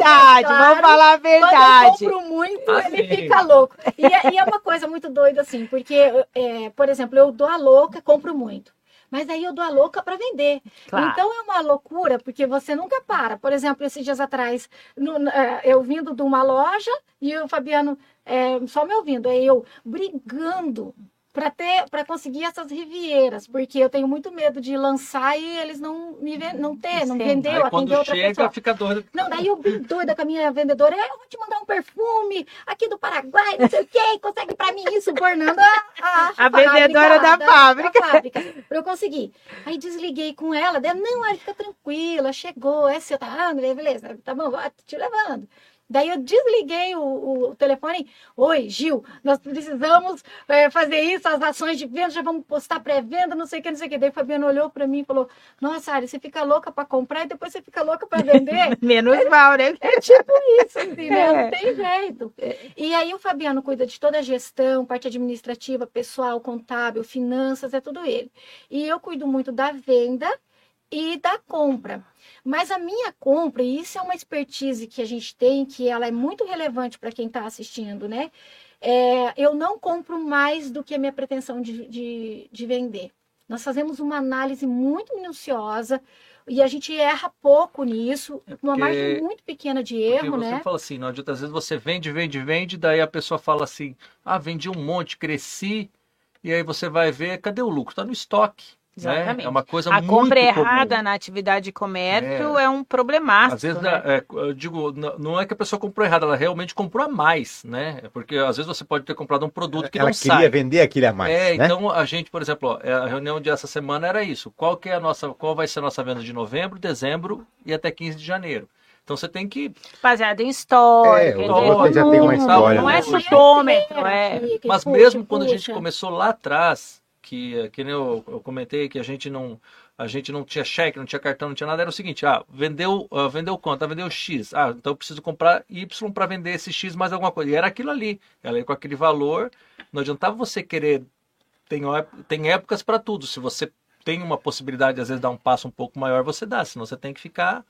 claro. vamos falar a verdade. Quando eu compro muito, ah, ele fica louco. E é, e é, uma coisa muito doida, assim, porque, é, por exemplo, eu dou a louca, compro muito. Mas aí eu dou a louca para vender. Claro. Então é uma loucura, porque você nunca para. Por exemplo, esses dias atrás, no, é, eu vindo de uma loja e o Fabiano é, só me ouvindo, aí eu brigando para ter para conseguir essas rivieiras, porque eu tenho muito medo de lançar e eles não me não ter, não vendeu, Aí, quando outra chega, pessoa. fica doido. Não, daí eu bem doida com a minha vendedora, eu vou te mandar um perfume aqui do Paraguai, não sei o quê, consegue para mim isso, Fernando? A, a, a vendedora da, da, fábrica. Da fábrica, para eu conseguir. Aí desliguei com ela, daí, não, aí fica tranquila, chegou, é seu, tá, André, beleza, tá bom, te levando. Daí eu desliguei o, o, telefone. Oi, Gil, nós precisamos é, fazer isso, as ações de venda, já vamos postar pré-venda, não sei o que, não sei o que. Daí o Fabiano olhou para mim e falou: Nossa, Ari, você fica louca para comprar e depois você fica louca para vender? Menos é, mal, né? É tipo isso, assim, né? Não é. tem jeito. E aí o Fabiano cuida de toda a gestão, parte administrativa, pessoal, contábil, finanças, é tudo ele. E eu cuido muito da venda e da compra. Mas a minha compra, e isso é uma expertise que a gente tem, que ela é muito relevante para quem está assistindo, né? É, eu não compro mais do que a minha pretensão de, de, de vender. Nós fazemos uma análise muito minuciosa, E a gente erra pouco nisso, É uma margem muito pequena de erro, você né? fala assim, não adianta, às vezes você vende, vende, vende, daí a pessoa fala assim, ah, vendi um monte, cresci, e aí você vai ver, cadê o lucro? Tá no estoque. Né? Exatamente. É uma coisa A muito compra comum. errada na atividade de comércio é, um problemaço. Às vezes, né? é, eu digo, não é que a pessoa comprou errado, ela realmente comprou a mais, né? Porque às vezes você pode ter comprado um produto que Ela não queria sai. vender aquele a mais, É, né? então a gente, por exemplo, ó, é, a reunião de essa semana era isso. Qual que é a nossa, qual vai ser a nossa venda de novembro, dezembro e até 15 de janeiro? Então você tem que Baseado em história. É, você dizer, já tem uma história, Não é né? chutômetro, é. Aqui, que Mas puxa, mesmo quando a gente começou lá atrás, que, que nem eu, eu comentei que a gente não a gente não tinha cheque, não tinha cartão, não tinha nada, era o seguinte, ah, vendeu, ah, vendeu quanto? Ah, vendeu X. Ah, então eu preciso comprar Y para vender esse X mais alguma coisa. E era aquilo ali. Ela ia com aquele valor. Não adiantava você querer tem, tem épocas para tudo. Se você tem uma possibilidade, às vezes, dar um passo um pouco maior, você dá. Senão você tem que ficar.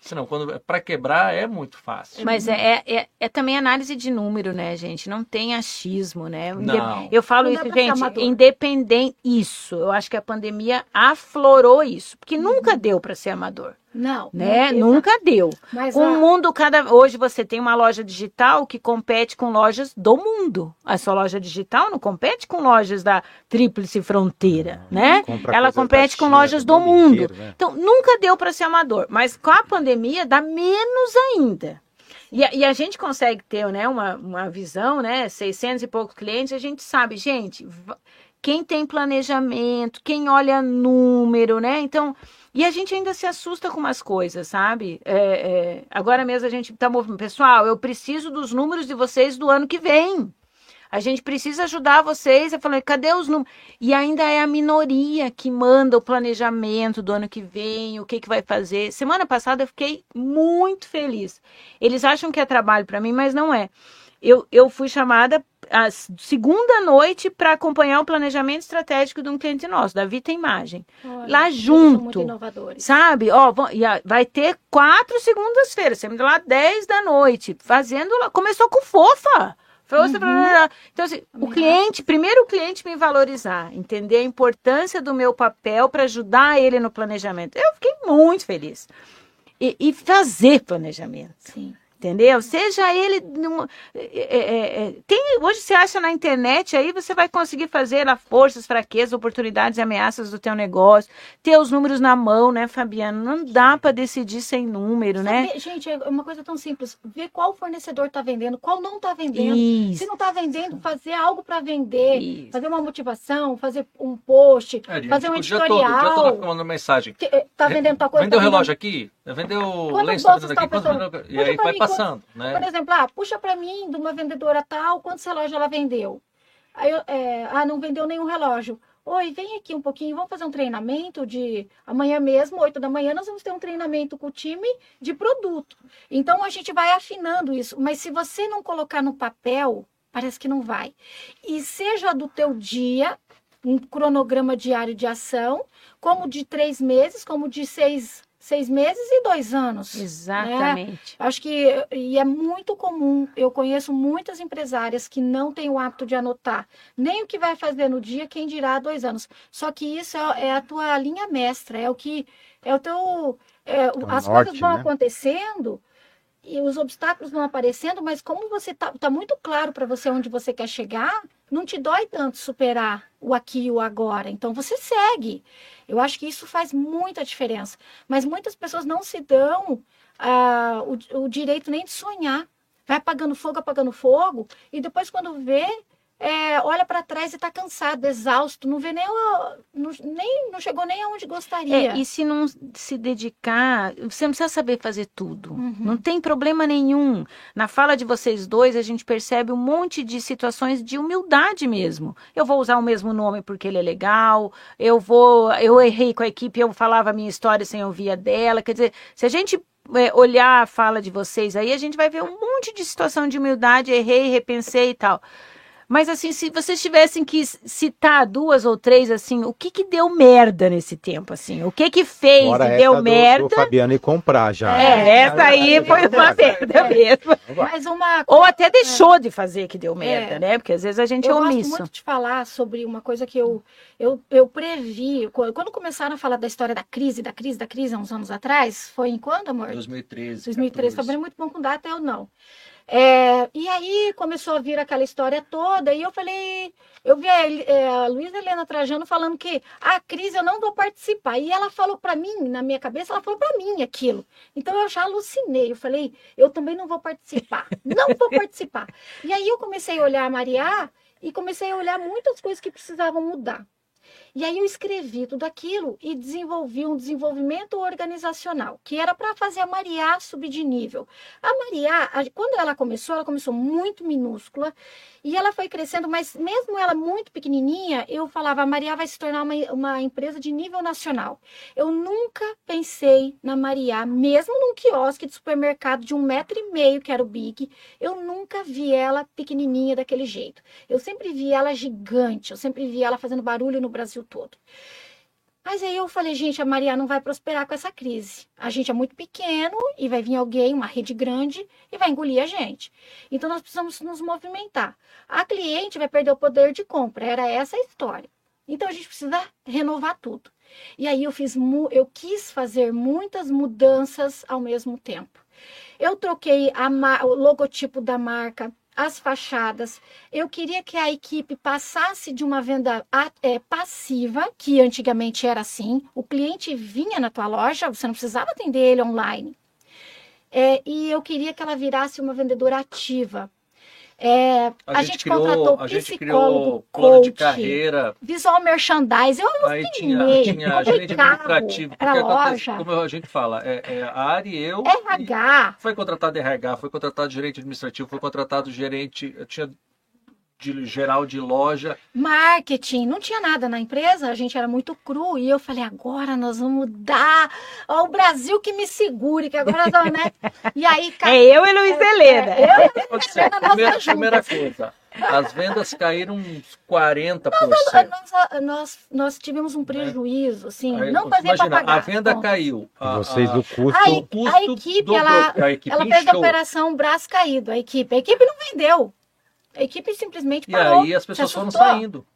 Senão, quando para quebrar é muito fácil. Mas é, é, é também análise de número, né, gente? Não tem achismo, né? Não. Eu falo Não isso, gente, independente. Isso, eu acho que a pandemia aflorou isso. Porque nunca deu para ser amador, Não. né? não, Nunca deu. Mas Com a- o mundo cada hoje você tem uma loja digital que compete com lojas do mundo. A sua loja digital não compete com lojas da tríplice fronteira, né? Compra Ela compete com China, lojas do mundo mundo. inteiro, né? Então nunca deu para ser amador, mas com a pandemia dá menos ainda. E a, e a gente consegue ter, né, uma, uma visão, né, 600 e poucos clientes, a gente sabe, gente, quem tem planejamento, quem olha número, né? Então, e a gente ainda se assusta com umas coisas, sabe? É, é, agora mesmo a gente tá movendo, pessoal, eu preciso dos números de vocês do ano que vem. A gente precisa ajudar vocês. Eu falei, cadê os números? E ainda é a minoria que manda o planejamento do ano que vem, o que, que vai fazer. Semana passada eu fiquei muito feliz. Eles acham que é trabalho para mim, mas não é. Eu, eu fui chamada a segunda noite para acompanhar o planejamento estratégico de um cliente nosso, da Vita Imagem. Olha, lá junto. inovadores. Sabe? Ó, vai ter quatro segundas-feiras, sempre lá 10 da noite, fazendo lá. Começou com fofa. Uhum. Então, assim, o cliente, primeiro o cliente me valorizar, entender a importância do meu papel para ajudar ele no planejamento. Eu fiquei muito feliz. E, e fazer planejamento. Sim. Entendeu? Seja ele. num- é, é, é, tem, hoje você acha na internet aí, você vai conseguir fazer lá forças, fraquezas, oportunidades e ameaças do teu negócio, ter os números na mão, né, Fabiano? Não dá para decidir sem número, né? Saber- Gente, é uma coisa tão simples. Ver qual fornecedor está vendendo, qual não está vendendo. Isso. Se não está vendendo, fazer algo para vender. Isso. Fazer uma motivação, fazer um post, É, gente, fazer um o dia todo, o dia todo editorial. ficando mandando mensagem. Está vendendo tal coisa. Vendeu tá vendendo- relógio aqui? Vendeu o Quantas lenço? Tá vendendo aqui? vendeu- E aí vai mim, passando, Por né? exemplo, ah, puxa para mim de uma vendedora tal, quantos relógios ela vendeu? Aí é, ah, não vendeu nenhum relógio. Oi, vem aqui um pouquinho, vamos fazer um treinamento de amanhã mesmo, 8 da manhã, nós vamos ter um treinamento com o time de produto. Então a gente vai afinando isso, mas se você não colocar no papel, parece que não vai. E seja do teu dia, um cronograma diário de ação, como de três meses, como de seis, seis meses e dois anos. Exatamente. Acho que e é muito comum. Eu conheço muitas empresárias que não têm o hábito de anotar nem o que vai fazer no dia, quem dirá há dois anos. Só que isso é, é a tua linha mestra, é o que é o teu. é, É o as norte, coisas vão né? acontecendo e os obstáculos vão aparecendo, mas como você tá, tá muito claro para você onde você quer chegar, não te dói tanto superar o aqui e o agora. Então você segue. Eu acho que isso faz muita diferença. Mas muitas pessoas não se dão ah, o, o direito nem de sonhar. Vai apagando fogo, apagando fogo, e depois, quando vê, é, olha para trás e está cansado, exausto, não vê nem, o- não, nem não chegou nem aonde gostaria. É, e se não se dedicar, você não precisa saber fazer tudo. Uhum. Não tem problema nenhum. Na fala de vocês dois, a gente percebe um monte de situações de humildade mesmo. Eu vou usar o mesmo nome porque ele é legal. Eu vou, eu errei com a equipe, eu falava a minha história sem ouvir a dela. Quer dizer, se a gente é, olhar a fala de vocês aí, a gente vai ver um monte de situação de humildade, errei, repensei e tal. Mas assim, se vocês tivessem que citar duas ou três, assim, o que que deu merda nesse tempo, assim? O que que fez Fora e deu do- merda? Do, Fabiano ir comprar já. É, essa aí foi uma merda mesmo. Mas uma Ou até deixou de fazer que deu merda, É. né? Porque às vezes a gente é eu gosto omisso. muito de falar sobre uma coisa que eu, eu, eu previ. Quando começaram a falar da história da crise, da crise, da crise, há uns anos atrás, foi em quando, amor? 2013. 2013, 14. também muito bom com data, eu não. É, e aí começou a vir aquela história toda, e eu falei, eu vi a, é, a Luísa Helena Trajano falando que a crise eu não vou participar. E ela falou para mim, na minha cabeça, ela falou para mim aquilo. Então eu já alucinei, eu falei, eu também não vou participar, não vou participar. E aí eu comecei a olhar a Maria e comecei a olhar muitas coisas que precisavam mudar. E aí eu escrevi tudo aquilo e desenvolvi um desenvolvimento organizacional, que era para fazer a Mariá subir de nível. A Mariá, a- quando ela começou, ela começou muito minúscula e ela foi crescendo, mas mesmo ela muito pequenininha, eu falava, a Mariá vai se tornar uma, uma empresa de nível nacional. Eu nunca pensei na Mariá, mesmo num quiosque de supermercado de um metro e meio, que era o Big, eu nunca vi ela pequenininha daquele jeito. Eu sempre vi ela gigante, eu sempre vi ela fazendo barulho no Brasil todo. Mas aí eu falei, gente, a Maria não vai prosperar com essa crise. A gente é muito pequeno e vai vir alguém, uma rede grande, e vai engolir a gente. Então nós precisamos nos movimentar. A cliente vai perder o poder de compra. Era essa a história. Então a gente precisa renovar tudo. E aí eu fiz, eu quis fazer muitas mudanças ao mesmo tempo. Eu troquei a o logotipo da marca, as fachadas. Eu queria que a equipe passasse de uma venda é, passiva, que antigamente era assim. O cliente vinha na tua loja, você não precisava atender ele online. É, e eu queria que ela virasse uma vendedora ativa. É, a, gente, contratou a gente psicólogo, criou plano de coach, carreira, visual merchandising. Eu aí tinha, tinha comprei gerente administrativo, porque acontece, como a gente fala, é, é a e eu, e RH, foi contratado RH, foi contratado gerente administrativo, foi contratado gerente, eu tinha de geral de loja, marketing, não tinha nada na empresa, a gente era muito cru. E eu falei, agora nós vamos dar ao Brasil que me segure, que agora nós, né? E aí, ca- É eu e Luiz Helena. É, eu aconteceu. Helena, nós Primeira, primeira coisa, as vendas caíram uns 40%. nós, nós, nós tivemos um prejuízo, assim, Aí, não fazia para pagar. a venda Bom, caiu. A, Vocês a- do custo. Aí- o custo a equipe, dobrou, ela- a equipe Ela fez a operação braço caído, a equipe. A equipe não vendeu. A equipe simplesmente E parou. aí as pessoas foram saindo.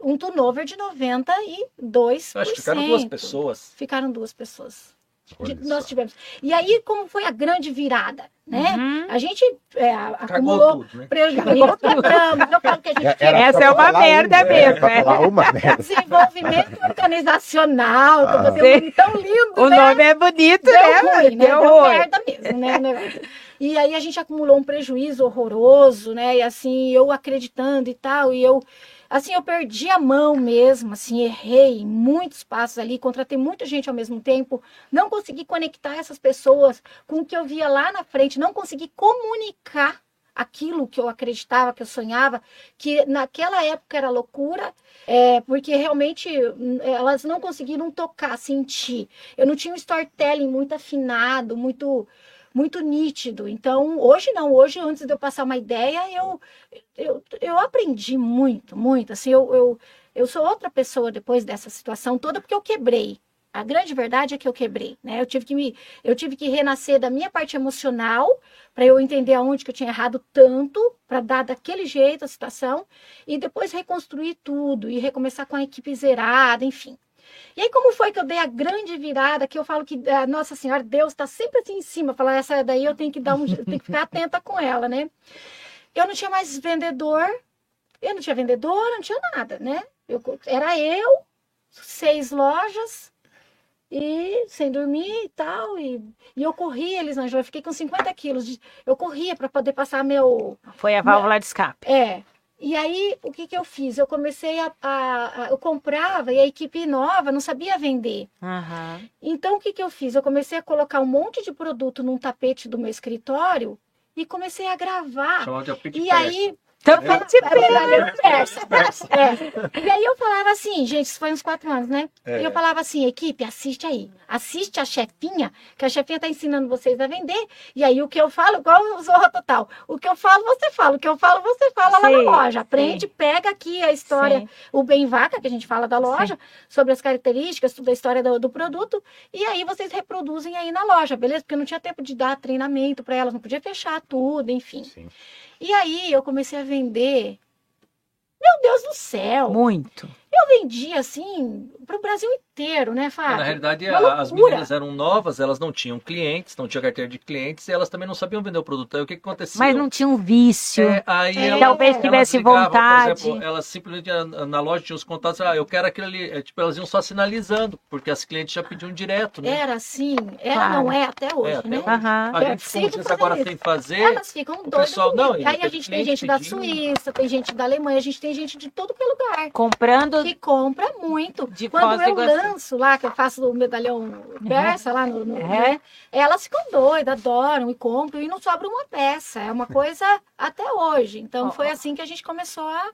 Um turnover de 92%. Eu acho que ficaram duas pessoas. Ficaram duas pessoas. Olha De- só. nós tivemos. E aí, como foi a grande virada, né? Uhum. A gente é, acumulou tudo, né? prejuízo, compramos, eu falo que a gente Era Essa é uma merda uma, mesmo, é. uma merda. desenvolvimento organizacional, Ah. um nome tão lindo, O né? nome é bonito, Deu né? ruim, né? Deu merda mesmo, né? E aí a gente acumulou um prejuízo horroroso, né? E assim, eu acreditando e tal, e eu assim, eu perdi a mão mesmo, assim, errei muitos passos ali, contratei muita gente ao mesmo tempo, não consegui conectar essas pessoas com o que eu via lá na frente, não consegui comunicar aquilo que eu acreditava, que eu sonhava, que naquela época era loucura, é, porque realmente hum, elas não conseguiram tocar, sentir. Eu não tinha um storytelling muito afinado, muito muito nítido. Então, hoje não, hoje antes de eu passar uma ideia, eu eu, eu aprendi muito, muito. Assim, eu, eu, eu sou outra pessoa depois dessa situação toda porque eu quebrei. A grande verdade é que eu quebrei, né? Eu tive que me, eu tive que renascer da minha parte emocional para eu entender aonde que eu tinha errado tanto para dar daquele jeito a situação e depois reconstruir tudo e recomeçar com a equipe zerada, enfim. E aí, como foi que eu dei a grande virada, que eu falo que a Nossa Senhora, Deus está sempre assim em cima, falar, essa daí eu tenho que dar um, tenho que ficar atenta com ela, né? Eu não tinha mais vendedor, eu não tinha vendedor, não tinha nada, né? Eu, era eu, seis lojas, e sem dormir e tal, e, e eu corria, Elisângela, eu fiquei com 50 quilos, de, eu corria para poder passar meu, Foi a válvula de escape. é. E aí, o que, que eu fiz? Eu comecei a, a, a- Eu comprava e a equipe nova não sabia vender. Aham. Então, o que, que eu fiz? Eu comecei a colocar um monte de produto num tapete do meu escritório e comecei a gravar. Chamava de apito de E persa. te é. E aí eu falava assim, gente, isso foi uns quatro anos, né? É. E eu falava assim, equipe, assiste aí. Assiste a chefinha, que a chefinha tá ensinando vocês a vender. E aí o que eu falo, igual o Zorra Total. O que eu falo, você fala. O que eu falo, você fala lá Sim, na loja. Aprende, sim. pega aqui a história, Sim. o bem vaca, que a gente fala da loja, sobre as características, toda a história do, do produto. E aí vocês reproduzem aí na loja, beleza? Porque eu não tinha tempo de dar treinamento para elas, não podia fechar tudo, enfim. E aí eu comecei a vender. Meu Deus do céu! Muito. Eu vendia assim pro Brasil inteiro, né, Fábio? Na realidade, a- as meninas eram novas, elas não tinham clientes, não tinham carteira de clientes e elas também não sabiam vender o produto. Aí o que, que acontecia? Mas não tinha um vício. É, aí É, elas- Talvez elas tivesse ligavam, vontade. Por exemplo, elas simplesmente ah, na loja tinham os contatos, ah, eu quero aquilo ali. É, tipo, elas iam só sinalizando, porque as clientes já pediam direto, né? Era assim, era, Claro. não é até hoje, É, até né? hoje. Aham. A gente, fazendo agora isso. sem fazer. Elas ficam doidas. pessoal, não, comigo. e Aí a gente tem gente da pedindo. Suíça, tem gente da Alemanha, a gente tem gente de todo que é lugar. Comprando Que compra muito. de Quando eu lanço lá, que eu faço o medalhão persa lá no, no Uhum. né, elas ficam doidas, adoram e compram e não sobra uma peça. É uma coisa até hoje. Então Ó, foi assim que a gente começou a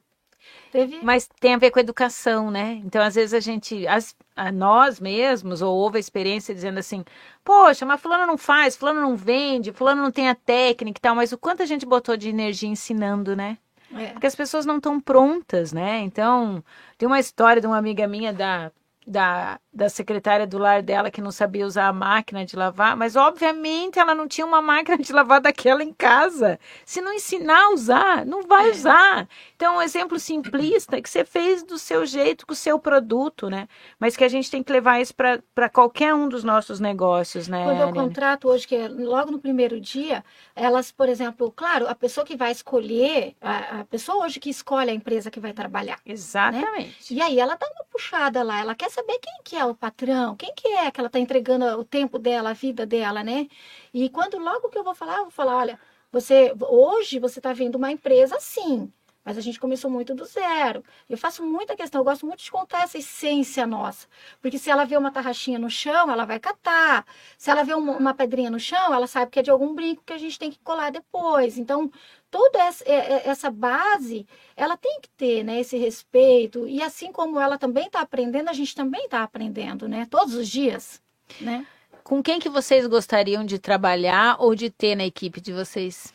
teve Mas tem a ver com educação, né? Então, às vezes, a gente, as, a nós mesmos, ou houve a experiência dizendo assim, poxa, mas fulano não faz, fulano não vende, fulano não tem a técnica e tal, mas o quanto a gente botou de energia ensinando, né? É, Porque as pessoas não estão prontas, né? Então, tem uma história de uma amiga minha da, da, da secretária do lar dela que não sabia usar a máquina de lavar, mas obviamente ela não tinha uma máquina de lavar daquela em casa. Se não ensinar a usar, não vai É. usar. Então, um exemplo simplista que você fez do seu jeito, com o seu produto, né? Mas que a gente tem que levar isso para qualquer um dos nossos negócios, né? Quando eu Ariane? contrato hoje, que é logo no primeiro dia, elas, por exemplo, claro, a pessoa que vai escolher, a, a pessoa hoje que escolhe a empresa que vai trabalhar. Exatamente. E aí ela dá uma puxada lá, ela quer saber quem que é o patrão, quem que é que ela está entregando o tempo dela, a vida dela, né? E quando logo que eu vou falar, eu vou falar, olha, você hoje você está vendo uma empresa sim, mas a gente começou muito do zero. Eu faço muita questão, eu gosto muito de contar essa essência nossa. Porque se ela vê uma tarraxinha no chão, ela vai catar. Se ela vê uma, uma pedrinha no chão, ela sabe que é de algum brinco que a gente tem que colar depois. Então, toda essa, é- é- essa base, ela tem que ter, né, esse respeito. E assim como ela também está aprendendo, a gente também está aprendendo, né? Todos os dias, né? Com quem que vocês gostariam de trabalhar ou de ter na equipe de vocês?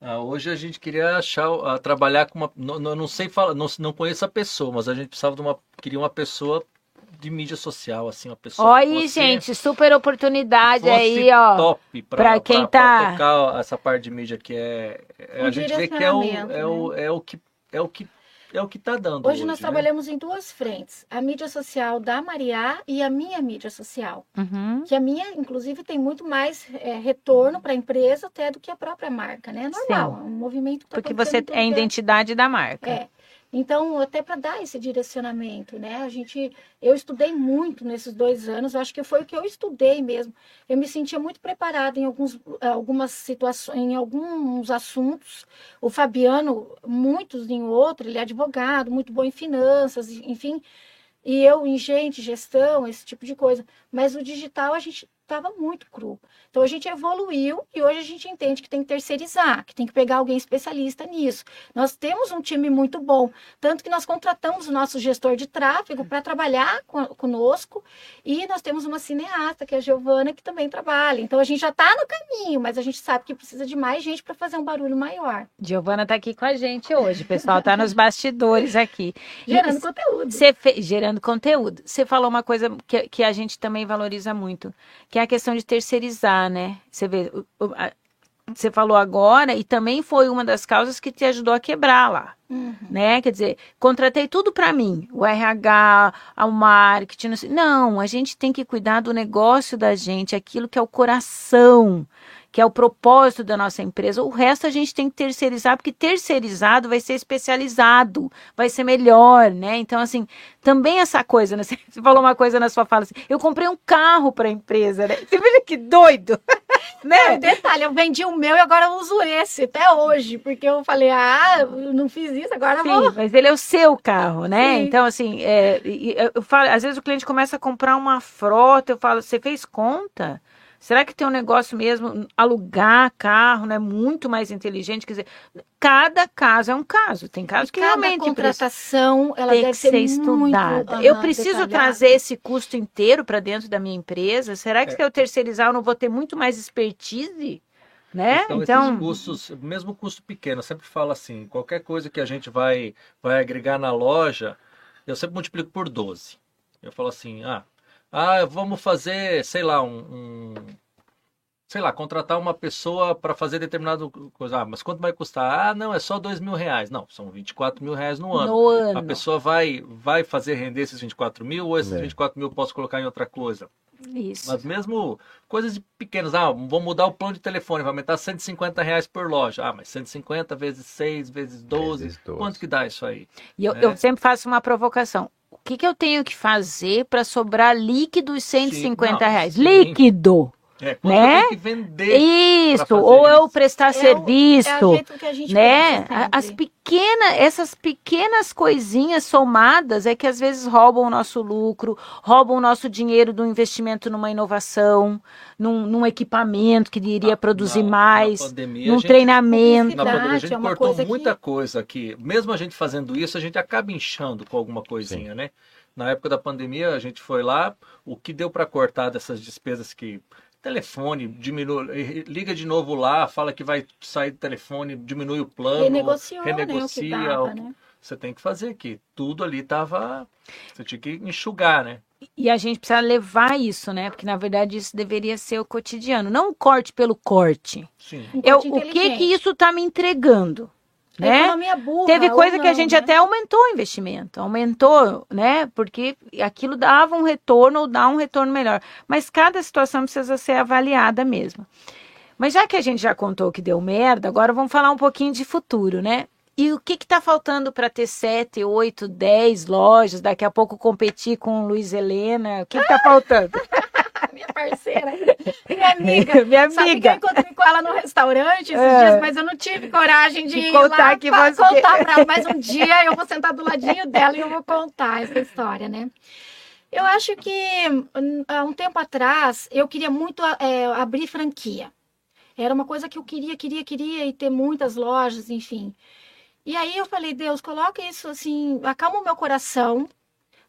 Ah, hoje a gente queria achar, trabalhar com uma. Não, não, não sei falar, não, não conheço a pessoa, mas a gente precisava de uma. Queria uma pessoa de mídia social, assim, uma pessoa. Olha que aí, fosse- gente, super oportunidade aí, ó. Top pra pra, quem pra- pra tá- tocar essa parte de mídia que é. é- Um a gente vê que é o, direcionamento, é, o, é o que é o que é o que tá dando. Hoje nós né? trabalhamos em duas frentes: a mídia social da Mariá e a minha mídia social. Uhum. Que a minha, inclusive, tem muito mais é, retorno para a empresa até do que a própria marca, né? É normal, é um movimento que tá Porque você é a identidade da marca. É. Então, até para dar esse direcionamento, né? A gente, eu estudei muito nesses dois anos. Acho que foi o que eu estudei mesmo. Eu me sentia muito preparada em alguns, algumas situações, em alguns assuntos. O Fabiano, muitos em outro. Ele é advogado, muito bom em finanças, enfim. E eu em gente, gestão, esse tipo de coisa. Mas o digital a gente estava muito cru. Então a gente evoluiu e hoje a gente entende que tem que terceirizar, que tem que pegar alguém especialista nisso. Nós temos um time muito bom, tanto que nós contratamos o nosso gestor de tráfego para trabalhar co- conosco e nós temos uma cineasta, que é a Giovana, que também trabalha. Então a gente já está no caminho, mas a gente sabe que precisa de mais gente para fazer um barulho maior, Giovana tá aqui com a gente hoje, o pessoal tá nos bastidores aqui. gerando E- conteúdo. Fe- gerando conteúdo. Você falou uma coisa que, que a gente também valoriza muito, que é a questão de terceirizar, né? Você vê, você falou agora e também foi uma das causas que te ajudou a quebrar lá, Uhum. né? Quer dizer, contratei tudo para mim, o RH, o marketing, não, sei- não, a gente tem que cuidar do negócio da gente, aquilo que é o coração, que é o propósito da nossa empresa. O resto a gente tem que terceirizar, porque terceirizado vai ser especializado, vai ser melhor, né? Então, assim, também essa coisa, né? Você falou uma coisa na sua fala assim, eu comprei um carro para a empresa, né? Você veja que doido, É, né? detalhe, eu vendi o meu e agora eu uso esse até hoje, porque eu falei, ah, eu não fiz isso, agora eu vou. Sim, mas ele é o seu carro, né? Sim. Então, assim, é, eu falo, às vezes o cliente começa a comprar uma frota, eu falo, você fez conta? Será que tem um negócio mesmo, alugar carro, né? Muito mais inteligente, quer dizer, cada caso é um caso. Tem casos que Cada realmente contratação, ela tem deve que ser muito, estudada. aham, eu preciso detalhada. trazer esse custo inteiro para dentro da minha empresa? Será que É. se eu terceirizar eu não vou ter muito mais expertise? Né? Então, Então, esses custos, mesmo custo pequeno, eu sempre falo assim, qualquer coisa que a gente vai, vai agregar na loja, eu sempre multiplico por 12. Eu falo assim, ah, ah vamos fazer, sei lá, um, um- sei lá, contratar uma pessoa para fazer determinado coisa. Ah, mas quanto vai custar? Ah, não, é só dois mil reais. Não, são 24 mil reais no ano. no ano. A pessoa vai, vai fazer render esses 24 mil ou esses É. 24 mil eu posso colocar em outra coisa? Isso. Mas mesmo coisas pequenas, ah, vou mudar o plano de telefone, vai aumentar 150 reais por loja. Ah, mas 150 vezes 6, vezes 12, Vezes 12. quanto que dá isso aí? E eu, É. eu sempre faço uma provocação. O que, que eu tenho que fazer para sobrar líquido os 150 não, reais? sim. líquido! É, Né? eu que vender? Isso! Ou eu isso. prestar É o- serviço. É o jeito que a gente né? As pequenas, essas pequenas coisinhas somadas é que às vezes roubam o nosso lucro, roubam o nosso dinheiro do investimento numa inovação, num, num equipamento que iria Na- produzir na- mais, na pandemia, num gente- treinamento. Na pandemia, a gente é cortou coisa que- muita coisa aqui. Mesmo a gente fazendo isso, a gente acaba inchando com alguma coisinha, né? Na época da pandemia, a gente foi lá, o que deu para cortar dessas despesas que telefone diminui, liga de novo lá, fala que vai sair do telefone, diminui o plano, Renegociou, renegocia, né, o que dava, né? você tem que fazer aqui. Tudo ali tava, você tinha que enxugar, né? E a gente precisa levar isso, né? Porque na verdade isso deveria ser o cotidiano, não o corte pelo corte. Sim. Um Eu, corte o que que isso está me entregando? Né? economia burra, Teve coisa que a não, gente né? até aumentou o investimento, aumentou, né? Porque aquilo dava um retorno ou dá um retorno melhor. Mas cada situação precisa ser avaliada mesmo. Mas já que a gente já contou que deu merda, agora vamos falar um pouquinho de futuro, né? E o que está faltando para ter sete, oito, dez lojas, daqui a pouco competir com Luiz Helena? O que está faltando? Minha parceira, minha amiga. Minha Sabe que eu amiga. encontrei com ela no restaurante esses É. dias, mas eu não tive coragem de De ir contar lá que pra você- contar pra ela. Mas um dia eu vou sentar do ladinho dela e eu vou contar essa história, né? Eu acho que hum, há um tempo atrás eu queria muito é, abrir franquia. Era uma coisa que eu queria, queria, queria e ter muitas lojas, enfim. E aí eu falei, Deus, coloca isso assim, acalma o meu coração,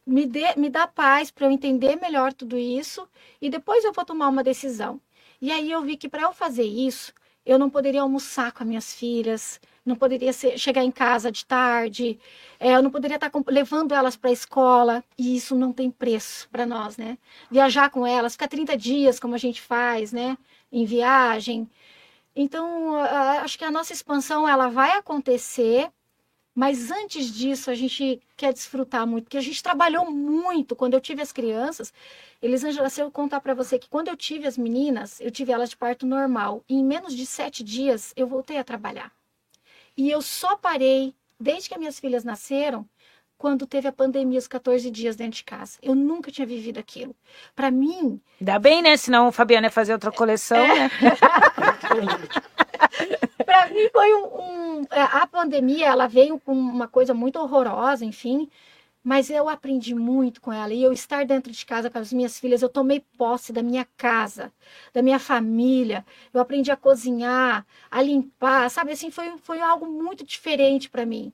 me, dê, me dá paz para eu entender melhor tudo isso e depois eu vou tomar uma decisão. E aí eu vi que para eu fazer isso, eu não poderia almoçar com as minhas filhas, não poderia ser- chegar em casa de tarde, eh, eu não poderia estar com- levando elas para a escola, e isso não tem preço para nós, né? Viajar com elas, ficar 30 dias, como a gente faz, né? Em viagem. Então, acho que a nossa expansão ela vai acontecer, mas antes disso a gente quer desfrutar muito, porque a gente trabalhou muito quando eu tive as crianças. Elisângela, se eu contar para você que quando eu tive as meninas, eu tive elas de parto normal. E em menos de sete dias eu voltei a trabalhar. E eu só parei, desde que as minhas filhas nasceram, quando teve a pandemia, os 14 dias dentro de casa. Eu nunca tinha vivido aquilo. Para mim, Ainda bem, né? Senão o Fabiano ia fazer outra coleção, É. né? para mim foi um, um- é, a pandemia ela veio com uma coisa muito horrorosa enfim mas eu aprendi muito com ela. E eu estar dentro de casa com as minhas filhas eu tomei posse da minha casa da minha família. Eu aprendi a cozinhar a limpar sabe? Assim foi, foi algo muito diferente para mim.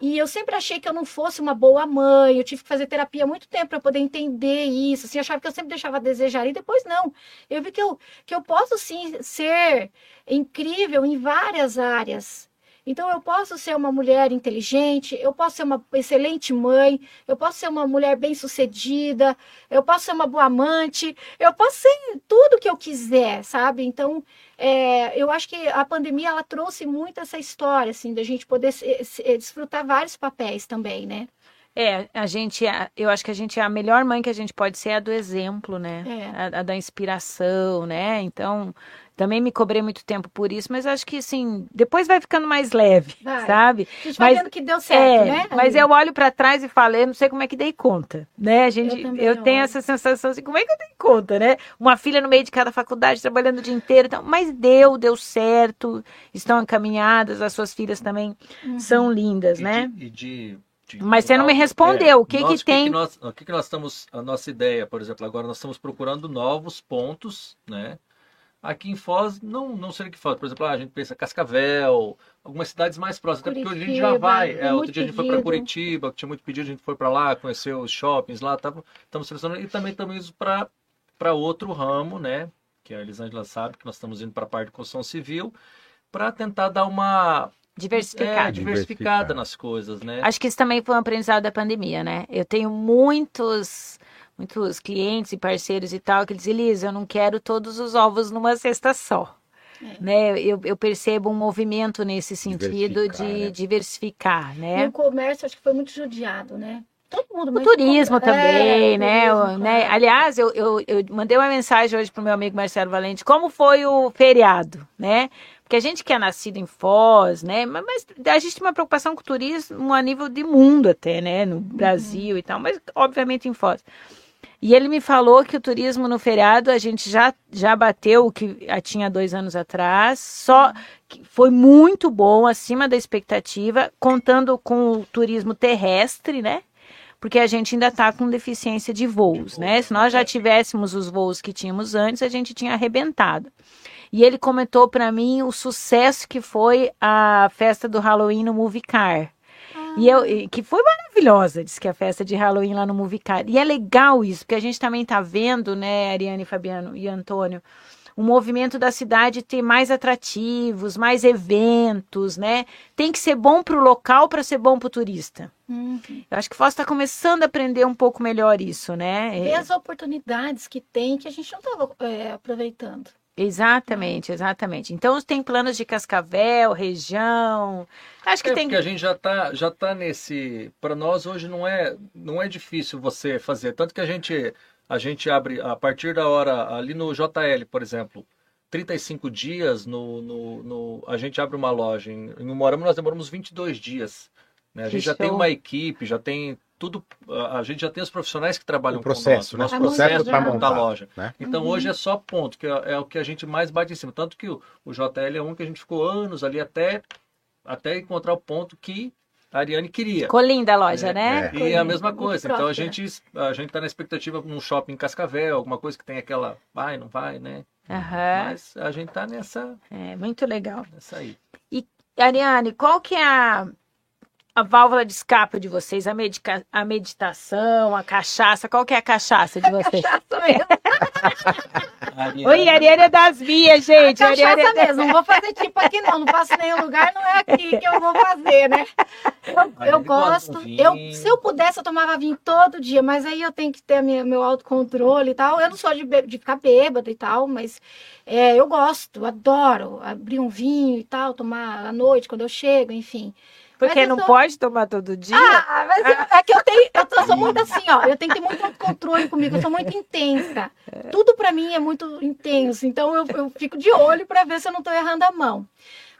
E eu sempre achei que eu não fosse uma boa mãe. Eu tive que fazer terapia há muito tempo para poder entender isso assim. Achava que eu sempre deixava a desejar. E depois não. Eu vi que eu que eu posso sim ser incrível em várias áreas. Então, eu posso ser uma mulher inteligente, eu posso ser uma excelente mãe, eu posso ser uma mulher bem-sucedida, eu posso ser uma boa amante, eu posso ser tudo que eu quiser, sabe? Então, é, eu acho que a pandemia ela trouxe muito essa história, assim, da gente poder se- se- desfrutar vários papéis também, né? É, a gente, é- eu acho que a gente é a melhor mãe que a gente pode ser é a do exemplo, né? É. A, a da inspiração, né? Então, também me cobrei muito tempo por isso, mas acho que assim, depois vai ficando mais leve, Vai. sabe? A gente vai Mas- vendo que deu certo, é, né? mas eu olho pra trás e falo, eu não sei como é que dei conta, né? A gente, Eu eu, tenho olho. essa sensação assim, como é que eu dei conta, né? Uma filha no meio de cada faculdade, trabalhando o dia inteiro, então, mas deu, deu certo, estão encaminhadas, as suas filhas também Uhum. são lindas, E né? de- e de- Mas você não me respondeu, o que nós- que tem? nós, o que, que nós estamos, a nossa ideia, por exemplo, agora nós estamos procurando novos pontos, né? Aqui em Foz, não, não sei o que Foz. Por exemplo, ah, a gente pensa Cascavel, algumas cidades mais próximas. Até porque a gente já vai. É, outro dia a gente foi para Curitiba, que tinha muito pedido, a gente foi para lá, conheceu os shoppings lá, estamos selecionando. E também estamos para outro ramo, né? Que a Elisângela sabe, que nós estamos indo para a parte de construção civil, para tentar dar uma diversificada. É, diversificada nas coisas, né? Acho que isso também foi um aprendizado da pandemia, né? Eu tenho muitos muitos clientes e parceiros e tal, que dizem, Elisa, eu não quero todos os ovos numa cesta só. É. Né? Eu, eu, percebo um movimento nesse sentido de né? diversificar, né? o comércio acho que foi muito judiado, né? Todo mundo o turismo compra. também, é, né? Turismo, né? Aliás, eu, eu, eu mandei uma mensagem hoje para o meu amigo Marcelo Valente, como foi o feriado, né? Porque a gente que é nascido em Foz, né? Mas, mas, a gente tem uma preocupação com o turismo a nível de mundo até, né? No Brasil uhum. e tal, mas obviamente em Foz. E ele me falou que o turismo no feriado a gente já, já bateu o que tinha dois anos atrás, só que foi muito bom, acima da expectativa, contando com o turismo terrestre, né? Porque a gente ainda está com deficiência de voos, né? Se nós já tivéssemos os voos que tínhamos antes, a gente tinha arrebentado. E ele comentou para mim o sucesso que foi a festa do Halloween no Movie Car. E eu, que foi maravilhosa, disse que a festa de Halloween lá no Movicar. E é legal isso, porque a gente também está vendo, né, Ariane, Fabiano e Antônio, o movimento da cidade ter mais atrativos, mais eventos, né? Tem que ser bom para o local para ser bom para o turista. Uhum. Eu acho que Foz está começando a aprender um pouco melhor isso, né? E as oportunidades que tem que a gente não estava é, aproveitando. Exatamente, exatamente. Então tem planos de Cascavel, região. Acho que é tem. Porque a gente já está já tá nesse. Para nós hoje não é não é difícil você fazer. Tanto que a gente a gente abre a partir da hora ali no JL, por exemplo, 35 dias no, no, no a gente abre uma loja. Em, em Morama nós demoramos 22 dias. Né? A gente já tem uma equipe, já tem tudo, a gente já tem os profissionais que trabalham o processo, com nós, né? nosso processo para montar a loja. Né? Então uhum. hoje é só ponto, que é, é, o que a gente mais bate em cima. Tanto que o, o JL é um que a gente ficou anos ali até, até encontrar o ponto que a Ariane queria. Ficou linda a loja, é, né? É. E a mesma coisa. Então a gente a gente está na expectativa num shopping em Cascavel, alguma coisa que tem aquela vai, não vai, né? Uhum. Mas a gente está nessa. É muito legal. Nessa aí. E Ariane, qual que é a a válvula de escape de vocês, a, medica, a meditação, a cachaça, qual que é a cachaça de vocês? cachaça mesmo. Oi, Ariane é das minhas, gente. A cachaça é mesmo, não vou fazer tipo aqui não, não faço nenhum lugar, não é aqui que eu vou fazer, né? Eu, eu gosto, eu, se eu pudesse eu tomava vinho todo dia, mas aí eu tenho que ter minha, meu autocontrole e tal. Eu não sou de, de ficar bêbada e tal, mas é, eu gosto, adoro abrir um vinho e tal, tomar à noite quando eu chego, enfim. Porque não sou... pode tomar todo dia? Ah, mas eu, é que eu tenho, eu, sou muito assim, ó, eu tenho que ter muito controle comigo, eu sou muito intensa. Tudo para mim é muito intenso, então eu, eu fico de olho para ver se eu não tô errando a mão.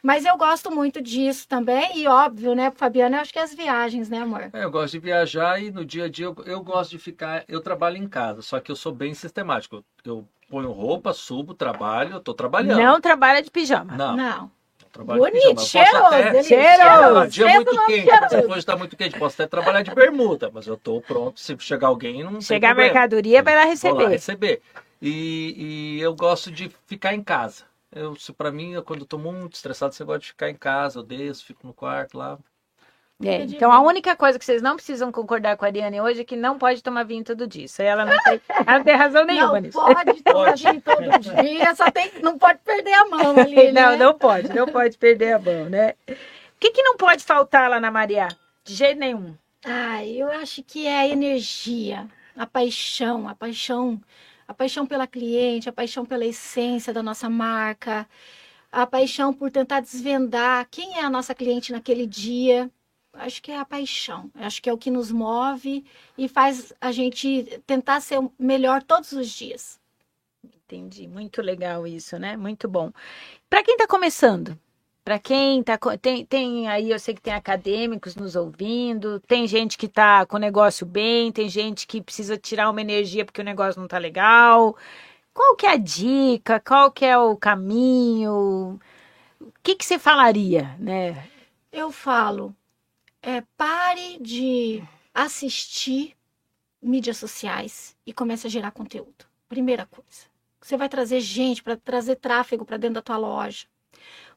Mas eu gosto muito disso também, e óbvio, né, Fabiana, eu acho que é as viagens, né, amor? É, eu gosto de viajar e no dia a dia eu, eu, gosto de ficar. Eu trabalho em casa, só que eu sou bem sistemático. Eu ponho roupa, subo, trabalho, eu tô trabalhando. Não trabalha de pijama. Não. Não. Trabalho Bonito, cheiroso, até, cheiroso. Dia muito quente, hoje está muito quente, posso até trabalhar de bermuda, mas eu estou pronto, se chegar alguém, não Chegar a mercadoria, vai lá receber. Vou lá receber. E, e eu gosto de ficar em casa. Eu, para mim, eu, quando estou muito estressado, você gosta de ficar em casa, eu desço, fico no quarto lá, é, então a única coisa que vocês não precisam concordar com a Ariane hoje é que não pode tomar vinho todo dia. Isso aí ela não tem, ela não tem razão nenhuma não nisso. Pode tomar vinho todo dia, só tem, não pode perder a mão ali. Não, né? não pode, não pode perder a mão, né? O que, que não pode faltar lá na Maria? De jeito nenhum. Ah, eu acho que é a energia, a paixão, a paixão, a paixão pela cliente, a paixão pela essência da nossa marca, a paixão por tentar desvendar quem é a nossa cliente naquele dia acho que é a paixão, acho que é o que nos move e faz a gente tentar ser melhor todos os dias. Entendi, muito legal isso, né? Muito bom. Para quem está começando, para quem tá tem, tem aí, eu sei que tem acadêmicos nos ouvindo, tem gente que está com o negócio bem, tem gente que precisa tirar uma energia porque o negócio não está legal. Qual que é a dica? Qual que é o caminho? O que que você falaria, né? Eu falo, é, pare de assistir mídias sociais e comece a gerar conteúdo. Primeira coisa. Você vai trazer gente para trazer tráfego para dentro da tua loja.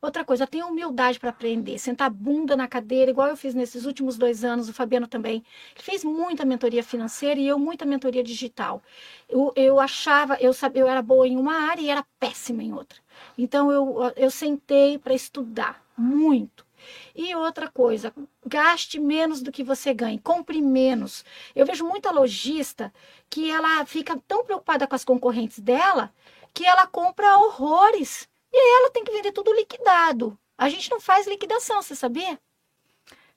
Outra coisa, tenha humildade para aprender, sentar a bunda na cadeira, igual eu fiz nesses últimos dois anos, o Fabiano também. Ele fez muita mentoria financeira e eu muita mentoria digital. Eu, eu achava, eu sabia, eu era boa em uma área e era péssima em outra. Então eu, eu sentei para estudar muito. E outra coisa, gaste menos do que você ganha, compre menos. Eu vejo muita lojista que ela fica tão preocupada com as concorrentes dela que ela compra horrores e aí ela tem que vender tudo liquidado. A gente não faz liquidação, você sabia?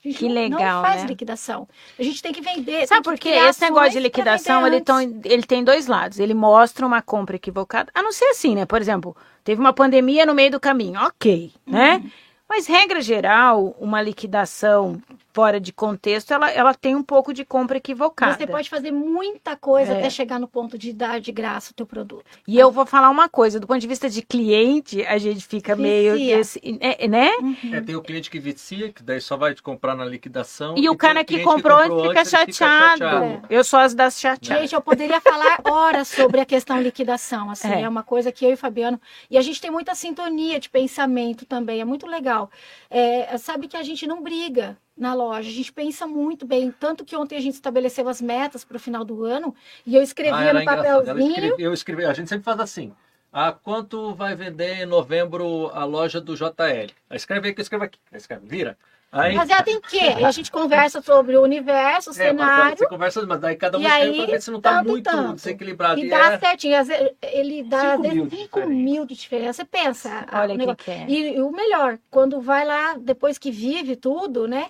A gente Que não- legal, não faz né? liquidação. A gente tem que vender. Sabe por quê? Esse negócio de liquidação, ele, tão- ele tem dois lados. Ele mostra uma compra equivocada. A não ser assim, né? Por exemplo, teve uma pandemia no meio do caminho. Ok, né? Mas, regra geral, uma liquidação fora de contexto, ela, ela tem um pouco de compra equivocada. Você pode fazer muita coisa É. até chegar no ponto de dar de graça o teu produto. E eu vou falar uma coisa, do ponto de vista de cliente, a gente fica meio Vicia. desse, é, né? É, tem o cliente que vicia, que daí só vai te comprar na liquidação. E o tem cara que cliente comprou antes fica antes, ele chateado. Eu sou as das chateadas. Gente, eu poderia falar horas sobre a questão liquidação, assim, É. é. uma coisa que eu e o Fabiano, e a gente tem muita sintonia de pensamento também, é muito legal. É, sabe que a gente não briga na loja, a gente pensa muito bem, tanto que ontem a gente estabeleceu as metas para o final do ano, e eu Ah, escrevia era no. Ela papelzinho, escreve- eu escrevi, a gente sempre faz assim. Ah, quanto vai vender em novembro a loja do JL? Aí escreve aí que eu escrevo aqui. Escreve, vira. Aí, baseado em quê? Aí a gente conversa sobre o universo, o é, mas cenário, você conversa, mas daí cada um escreve aí, pra ver se não tá tanto, muito tanto. desequilibrado. e E dá é- certinho, às vezes, ele dá Cinco mil 5 de mil, diferença. de diferença. Você pensa, ah, Olha o que que é. E, e o melhor, quando vai lá, depois que vive tudo, né?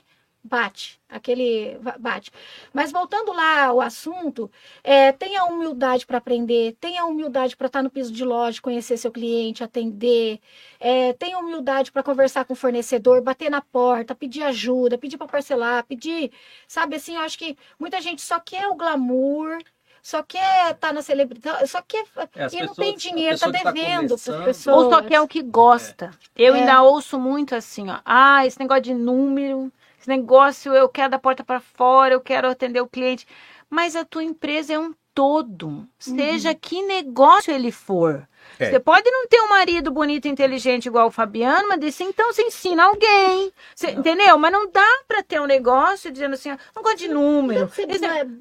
Bate, aquele bate. Mas voltando lá ao assunto, é, tenha humildade para aprender, tenha humildade para estar no piso de loja, conhecer seu cliente, atender, é, tenha humildade para conversar com o fornecedor, bater na porta, pedir ajuda, pedir para parcelar, pedir, sabe assim, eu acho que muita gente só quer o glamour, só quer estar na celebridade, só quer É, e não pessoas- tem a dinheiro, tá que tá devendo para as começando- pessoas. Ou só quer o que gosta. Eu É. ainda ouço muito assim, ó. Ah, esse negócio de número, esse negócio eu quero da porta para fora, eu quero atender o cliente. Mas a tua empresa é um todo. Seja que negócio ele for. É. Você pode não ter um marido bonito e inteligente igual o Fabiano, mas disse, então você ensina alguém. Você- entendeu? Mas não dá para ter um negócio dizendo assim, não gosto de número. Esse-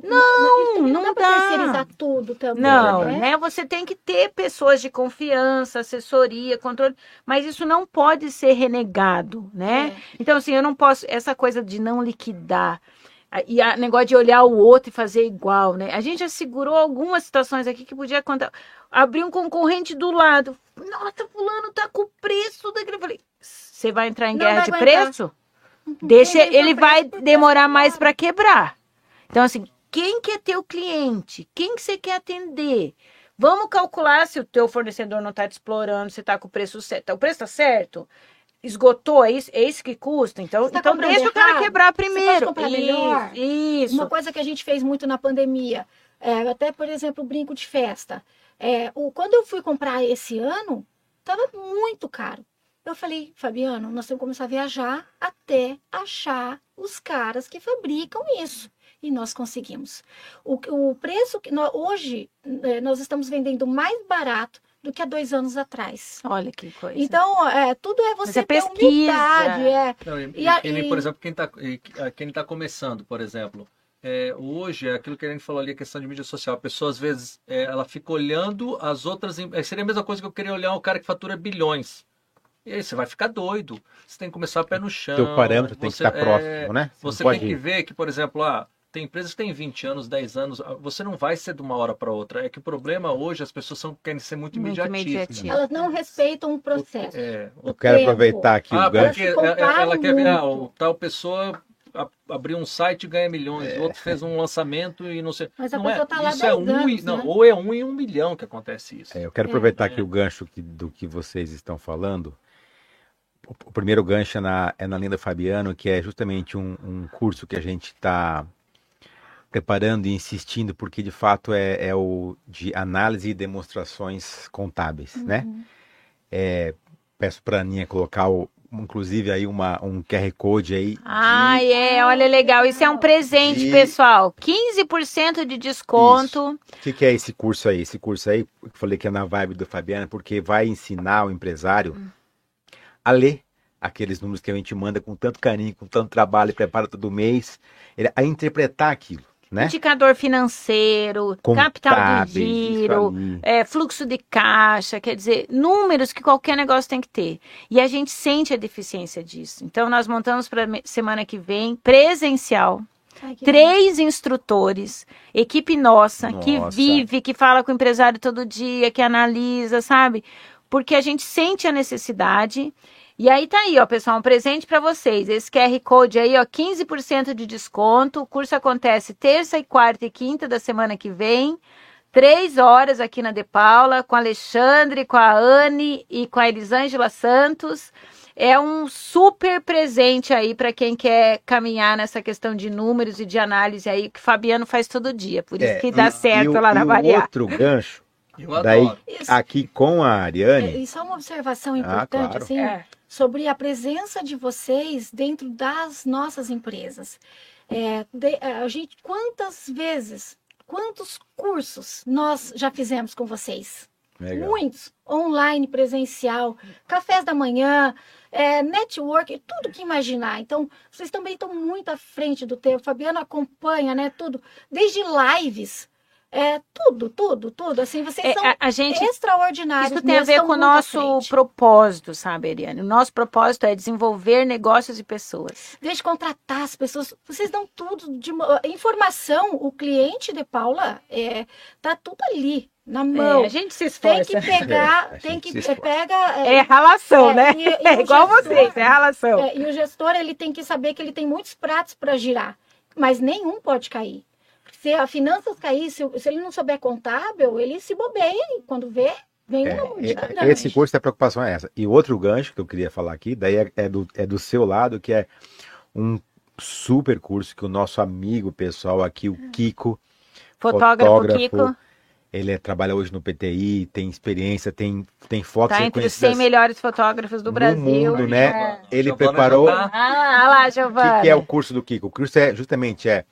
não, não, não, não dá para dá. terceirizar tudo também. Não, né? né? Você tem que ter pessoas de confiança, assessoria, controle, mas isso não pode ser renegado, né? É. Então, assim, eu não posso. Essa coisa de não liquidar. A- E o negócio de olhar o outro e fazer igual, né? A gente já segurou algumas situações aqui que podia acontecer. Abrir um concorrente do lado. Nossa, fulano tá com o preço daquele. Eu falei, você vai entrar em Não guerra de aguentar. preço? Deixa, Quem ele tá vai demorar mais para quebrar. Então, assim, quem que é teu cliente? Quem que você quer atender? Vamos calcular se o teu fornecedor não está te explorando, se está com o preço certo. O preço está certo? Esgotou? É isso, é isso que custa? Então, tá então deixa o cara quebrar primeiro. isso, isso. Uma coisa que a gente fez muito na pandemia, é, até por exemplo, o brinco de festa. É, o, quando eu fui comprar esse ano, estava muito caro. Eu falei, Fabiano, nós temos que começar a viajar até achar os caras que fabricam isso. E nós conseguimos. O, o preço que nó- hoje eh, nós estamos vendendo mais barato do que há dois anos atrás. Olha que coisa. Então, é, tudo é você é ter pesquisa. humildade. É. Não, e, E e e- por exemplo, quem está quem tá começando, por exemplo. É, hoje, é aquilo que a gente falou ali, a questão de mídia social. A pessoa, às vezes, é, ela fica olhando as outras... é, Seria a mesma coisa que eu queria olhar um cara que fatura bilhões. E aí você vai ficar doido. Você tem que começar a pé no chão. Teu parâmetro tem que você- estar é, próximo, né? Você, Você tem que ver que, por exemplo, ah, tem empresas que têm 20 anos, 10 anos, ah, você não vai ser de uma hora para outra. É que o problema hoje, as pessoas são, querem ser muito, Muito imediatistas. imediatistas. Elas não respeitam o processo. É, o Eu quero tempo. aproveitar aqui ah, o gancho. ela, ela quer ver, ah, tal pessoa a- abriu um site e ganha milhões, o outro fez um lançamento e não sei. Mas a não é, pessoa tá lá isso é 10 um, e- anos, não, né? ou é um em um milhão que acontece isso. É, eu quero É. aproveitar É. aqui o gancho que- do que vocês estão falando. O, o primeiro gancho é na, é na Linda Fabiano, que é justamente um, um curso que a gente está preparando e insistindo, porque de fato é, é o de análise e demonstrações contábeis, né? Uhum. É, peço para a Aninha colocar o- inclusive, aí uma, um QR Code aí. Ah, é, olha legal. Isso é um presente, E- pessoal. 15% de desconto. O que, que é esse curso aí? Esse curso aí, eu falei que é na vibe do Fabiana, porque vai ensinar o empresário a ler aqueles números que a gente manda com tanto carinho, com tanto trabalho, e prepara todo mês, a interpretar aquilo, né? Indicador financeiro, capital de giro, é, fluxo de caixa, quer dizer, números que qualquer negócio tem que ter. E a gente sente a deficiência disso. Então, nós montamos para semana que vem, presencial, Ai, que três instrutores, equipe nossa, que Nossa. vive, que fala com o empresário todo dia, que analisa, sabe? Porque a gente sente a necessidade. E aí tá aí, ó, pessoal, um presente para vocês. Esse QR Code aí, ó, 15% de desconto. O curso acontece terça e quarta e quinta da semana que vem. Três horas aqui na De Paula, com a Alexandre, com a Anne e com a Elisângela Santos. É um super presente aí para quem quer caminhar nessa questão de números e de análise aí, que o Fabiano faz todo dia. Por isso É, que dá e- certo e o- lá na e o Variar. outro gancho, Eu Daí- adoro. Isso. aqui com a É, Ariane, e só uma observação importante, claro. assim, É. sobre a presença de vocês dentro das nossas empresas. É, de- a gente, quantas vezes, quantos cursos nós já fizemos com vocês? legal. Muitos, online, presencial, cafés da manhã, é, network, tudo que imaginar. Então, vocês também estão muito à frente do tempo. Fabiano acompanha, né, tudo, desde lives, é, tudo, tudo, tudo. Assim, vocês É, são a, a gente extraordinários. Isso tem a ver com o nosso propósito, sabe, Ariane? O nosso propósito é desenvolver negócios e pessoas. Desde contratar as pessoas, vocês dão tudo de informação. O cliente de Paula é tá tudo ali na mão. É, a gente se tem esforça. que pegar, É, tem que pega É ralação, É, né? e- e é o igual gestor- vocês, é ralação. é, e o gestor ele tem que saber que ele tem muitos pratos para girar, mas nenhum pode cair. Se a finanças cair, se, se ele não souber contábil, ele se bobeia e quando vê, vem É, um é, grana. esse curso, a preocupação é essa. E outro gancho que eu queria falar aqui, daí é, é do, é do seu lado, que é um super curso que o nosso amigo pessoal aqui, o Kiko, Fotógrafo, fotógrafo, Kiko, ele é- trabalha hoje no PTI, tem experiência, tem, tem fotos tá entre os 100 reconhecidas melhores fotógrafos do Brasil. mundo, né? É. Ele Giovana preparou... Ah, olha lá, O Giovana. que, que é o curso do Kiko? O curso é justamente é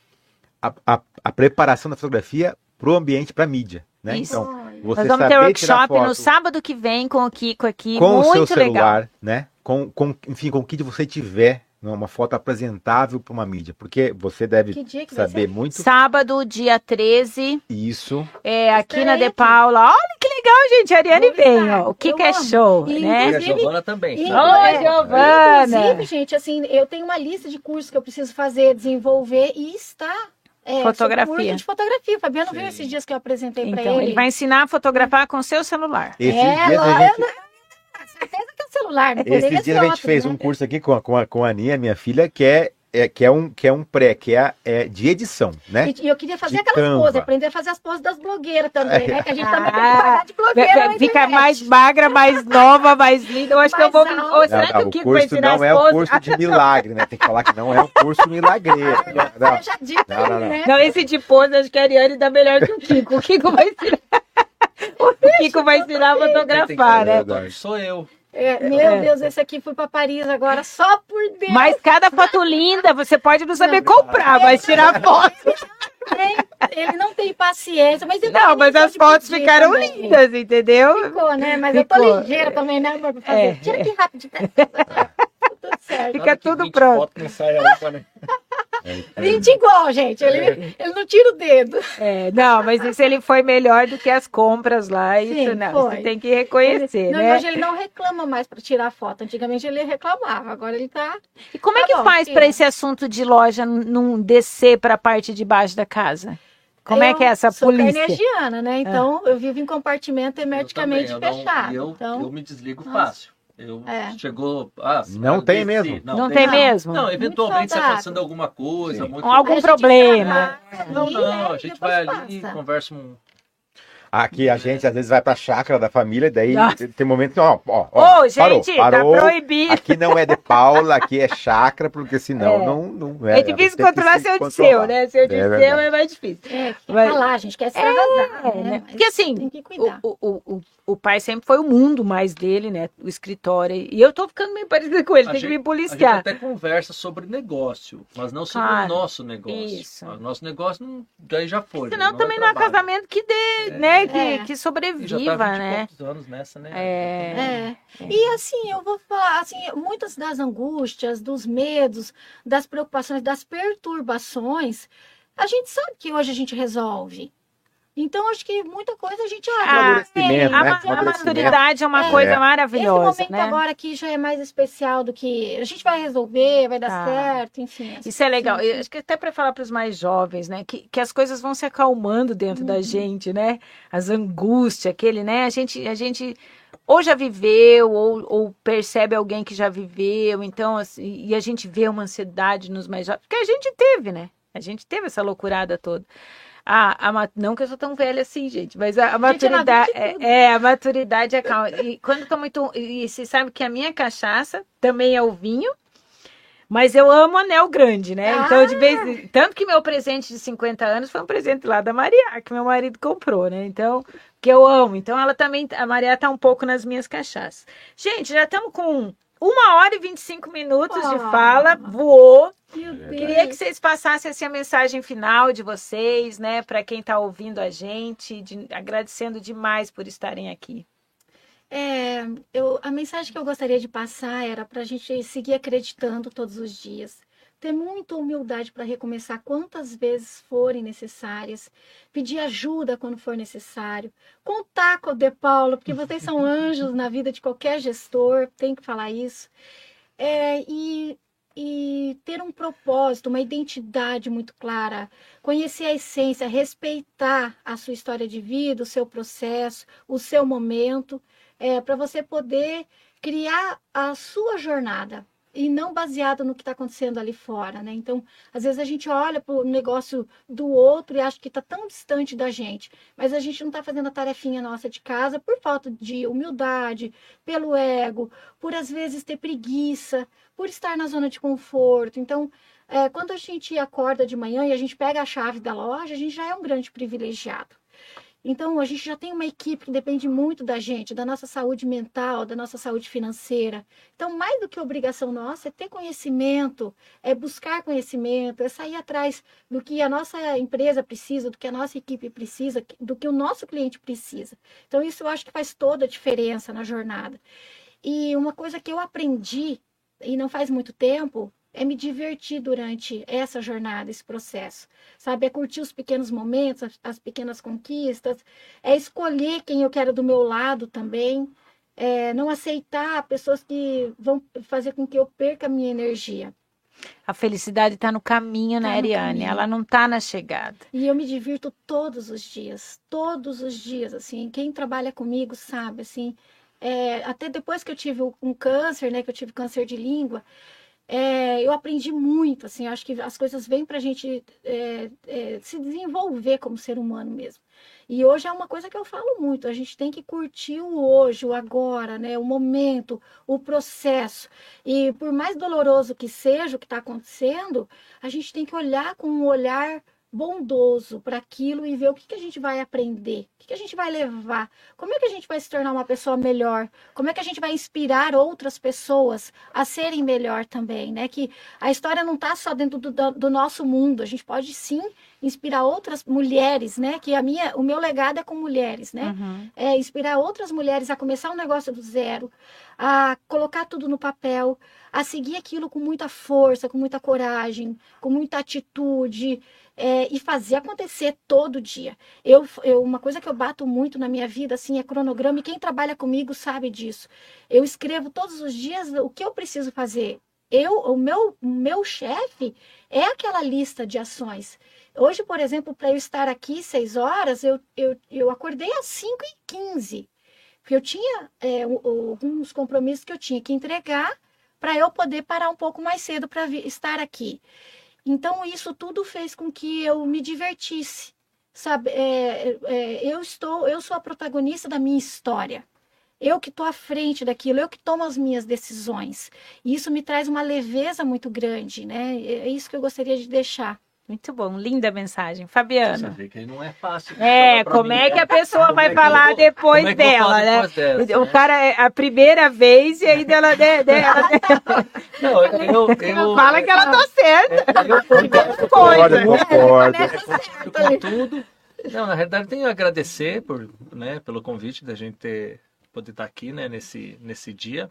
a, a, a preparação da fotografia para o ambiente, para a mídia, né? Isso. Então, você Nós vamos ter workshop no sábado que vem com o Kiko aqui. com o muito seu legal. celular, né? Com, com, enfim, com o que você tiver, né? uma foto apresentável para uma mídia, porque você deve Que dia que saber muito Sábado, dia 13, isso. é, aqui Estarei na De aqui. Paula. Olha que legal, gente. A Ariane vem, ó. O Kiko Eu é show, E, E né? a Inclusive- Giovana também. E- Oi, Giovana. Inclusive, gente, assim, eu tenho uma lista de cursos que eu preciso fazer, desenvolver e está. É, Fotografia. de fotografia. O Fabiano Sim. viu esses dias que eu apresentei para Então, ele. ele vai ensinar a fotografar com seu celular. Esses é, dias a gente, certeza que é o celular. Não poderia esses dias a gente outro, fez né? um curso aqui com a, com a, com a Aninha, minha filha, que é, é, que é, um, que é um pré, que é, é de edição, né? E e eu queria fazer De aquelas Canva. poses, aprender a fazer as poses das blogueiras também, né? Que a gente também tem que Ah, pagar de blogueira na Fica internet. mais magra, mais nova, mais linda. Eu acho que eu vou. Mais. Ou será Não, não, que o o Kiko vai curso ensinar não as é o curso de milagre, né? Tem que falar que não é um curso milagreiro. Não, não. Não, não, não. né? Não, esse de pose, acho que a Ariane dá melhor que o Kiko. O Kiko vai ensinar. O Kiko vai ensinar a fotografar, né? agora Sou eu. É, meu Deus, esse aqui fui para Paris agora só por Deus. Mas cada foto linda, você pode não saber comprar, mas tirar foto. Ele não tem paciência, mas ele Não, também mas as fotos ficaram também. lindas, entendeu? Ficou, né? Mas eu Ficou. tô ligeira também, né, amor, pra fazer. É. Tira aqui rápido. tudo certo. Fica tudo 20 pronto. fotos não saia limpa, né? 20 igual, gente. Ele, ele não tira o dedo. É, não, mas isso ele foi melhor do que as compras lá. Isso Sim, não, foi. você tem que reconhecer, Não, né? Hoje ele não reclama mais para tirar foto. Antigamente ele reclamava, agora ele tá. E como é Tá que bom, faz para esse assunto de loja não descer para a parte de baixo da casa? Como é Eu que é essa sou polícia? carnegiana, né? Então eu vivo em compartimento hermeticamente eu também, eu não- fechado. eu, então, eu me desligo Nossa. fácil. Eu É. chegou. Ah, Não tem mesmo? Não tem Não. mesmo? Não, eventualmente saudável. passando alguma coisa. Algum a gente problema. Não, não, a gente vai ali e passa. conversa um. Aqui a gente às vezes vai pra chácara da família, daí Nossa. tem momento, ó, ó, Ô, ó, gente, parou, parou. tá proibido. Aqui não é de Paula, aqui é chácara, porque senão É. não, não É, difícil tem que controlar se seu de controlar. seu, né? Seu de É seu é mais difícil. É, Mas- falar, a gente quer se É, né? né? Porque assim, tem que cuidar. O, o, o, o pai sempre foi o mundo mais dele, né? O escritório. E eu tô ficando meio parecida com ele, A tem que gente- me A gente policiar. até conversa sobre negócio, mas não sobre Claro. o nosso negócio. Isso. O nosso negócio não, daí já foi. Senão não também não é trabalho. casamento que dê, É. Que, É. que E já sobreviva, tá 20 e né? poucos anos nessa, né? É. É. E assim, eu vou falar, assim, muitas das angústias, dos medos, das preocupações, das perturbações, a gente sabe que hoje a gente resolve. Então, acho que muita coisa a gente. Amadurecimento, A, né? ma- a Amadurecimento. maturidade é uma É. coisa Esse maravilhosa, momento né? agora que já é mais especial do que a gente vai resolver, vai dar Tá. certo, enfim. Isso é legal. Sim, Eu sim. acho que até para falar para os mais jovens, né, que, que as coisas vão se acalmando dentro da Uhum. gente, né? As angústias, aquele, né? A gente, a gente ou já viveu ou, ou percebe alguém que já viveu, então assim, e a gente vê uma ansiedade nos mais jovens, porque a gente teve, né? A gente teve essa loucurada toda. A, a, ma- não que eu sou tão velha assim, gente, mas a, a ela maturidade é, é, a maturidade é calma. E quando eu tô muito e você sabe que a minha cachaça também é o vinho. Mas eu amo anel grande, né? Então, de vez em... Tanto que meu presente de 50 anos foi um presente lá da Maria, que meu marido comprou, né? Então, que eu amo. Então, ela também. A Maria tá um pouco nas minhas cachaças. Gente, já estamos com uma hora e 25 minutos de Ah. fala. Voou. Meu Deus. Queria que vocês passassem assim, a mensagem final de vocês, né? Para quem está ouvindo a gente, de- agradecendo demais por estarem aqui. É, eu, a mensagem que eu gostaria de passar era para a gente seguir acreditando todos os dias, ter muita humildade para recomeçar quantas vezes forem necessárias, pedir ajuda quando for necessário, contar com o De Paulo, porque vocês são anjos na vida de qualquer gestor, tem que falar isso, É, e, e ter um propósito, uma identidade muito clara, conhecer a essência, respeitar a sua história de vida, o seu processo, o seu momento é, para você poder criar a sua jornada e não baseado no que está acontecendo ali fora, né? Então, às vezes a gente olha para o negócio do outro e acha que está tão distante da gente, mas a gente não está fazendo a tarefinha nossa de casa por falta de humildade, pelo ego, por às vezes ter preguiça, por estar na zona de conforto. Então, é, quando a gente acorda de manhã e a gente pega a chave da loja, a gente já é um grande privilegiado. Então, a gente já tem uma equipe que depende muito da gente, da nossa saúde mental, da nossa saúde financeira. Então, mais do que obrigação nossa, é ter conhecimento, é buscar conhecimento, é sair atrás do que a nossa empresa precisa, do que a nossa equipe precisa, do que o nosso cliente precisa. Então, isso eu acho que faz toda a diferença na jornada. E uma coisa que eu aprendi, e não faz muito tempo, é me divertir durante essa jornada, esse processo sabe? É curtir os pequenos momentos, as, as pequenas conquistas, é escolher quem eu quero do meu lado também, é não aceitar pessoas que vão fazer com que eu perca a minha energia. A felicidade está no caminho, né, Tá no Ariane? caminho. Ela não está na chegada. E eu me divirto todos os dias, todos os dias, assim. Quem trabalha comigo sabe, assim. é, até depois que eu tive um câncer, né, que eu tive câncer de língua, é, eu aprendi muito, assim. Acho que as coisas vêm para a gente é, é, se desenvolver como ser humano mesmo. E hoje é uma coisa que eu falo muito. A gente tem que curtir o hoje, o agora, né, o momento, o processo. E por mais doloroso que seja o que está acontecendo, a gente tem que olhar com um olhar bondoso para aquilo e ver o que, que a gente vai aprender, o que, que a gente vai levar, como é que a gente vai se tornar uma pessoa melhor, como é que a gente vai inspirar outras pessoas a serem melhor também, né? Que a história não está só dentro do, do, nosso mundo, a gente pode sim inspirar outras mulheres, né? Que a minha, o meu legado é com mulheres, né? Uhum. é, inspirar outras mulheres a começar um negócio do zero, a colocar tudo no papel, a seguir aquilo com muita força, com muita coragem, com muita atitude é, e fazer acontecer todo dia. Eu, eu, uma coisa que eu bato muito na minha vida assim é cronograma e quem trabalha comigo sabe disso. Eu escrevo todos os dias o que eu preciso fazer. Eu, o meu, meu chefe é aquela lista de ações. Hoje, por exemplo, para eu estar aqui seis horas, eu, eu, eu acordei às 5 e 15 porque eu tinha é, alguns compromissos que eu tinha que entregar para eu poder parar um pouco mais cedo para estar aqui. Então, isso tudo fez com que eu me divertisse. sabe, é, é, eu estou, eu sou a protagonista da minha história. Eu que estou à frente daquilo, eu que tomo as minhas decisões. E isso me traz uma leveza muito grande, né? É isso que eu gostaria de deixar. Muito bom, linda mensagem. Fabiana. Você vê que não é fácil. É, como mim, é que né? a pessoa Como vai é falar eu vou- depois é eu dela, né? depois dessa, O né? cara é a primeira vez e aí dela, de, dela Não, eu, eu, fala que ela tá certa. eu concordo, Concordo, né? concordo. concordo com tudo. Não, na realidade, tenho a agradecer por, né, pelo convite da gente ter, poder estar aqui né, nesse, nesse dia.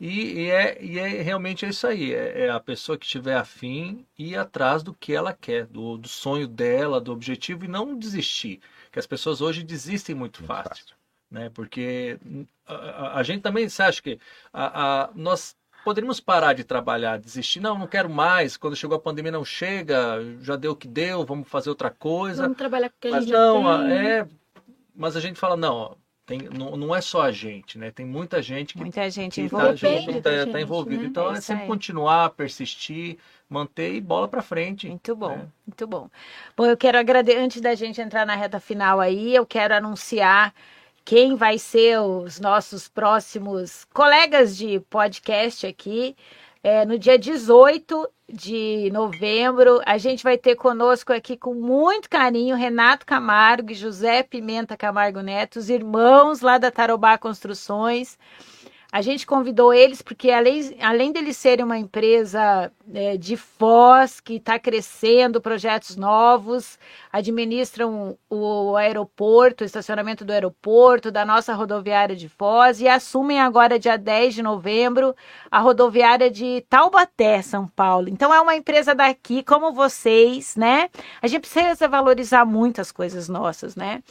E, e é, e é realmente é isso aí. É, é a pessoa que estiver afim ir atrás do que ela quer, do, do sonho dela, do objetivo, e não desistir. Que as pessoas hoje desistem muito, Muito fácil. fácil. Né? Porque a, a- a gente também, você acha que a, a- nós poderíamos parar de trabalhar, desistir? Não, não quero mais. Quando chegou a pandemia, não chega, já deu o que deu, vamos fazer outra coisa. Vamos trabalhar com o que a Mas gente não, já tem. é. Mas a gente fala, não, ó, tem, não, não é só a gente, né? Tem muita gente que Muita gente envolvida. tá, junto, tá, gente, tá envolvido. né? Então É é, sempre aí. continuar, persistir, manter e bola pra frente. Muito bom, né? muito bom. Bom, eu quero agradecer, antes da gente entrar na reta final aí, eu quero anunciar quem vai ser os nossos próximos colegas de podcast aqui. É, no dia 18 de novembro, a gente vai ter conosco aqui com muito carinho Renato Camargo e José Pimenta Camargo Neto, os irmãos lá da Tarobá Construções. A gente convidou eles porque, além, além deles serem uma empresa é, de Foz, que está crescendo, projetos novos, administram o aeroporto, o estacionamento do aeroporto, da nossa rodoviária de Foz, e assumem agora, dia 10 de novembro, a rodoviária de Taubaté, São Paulo. Então, é uma empresa daqui, como vocês, né? A gente precisa valorizar muitas coisas nossas, né?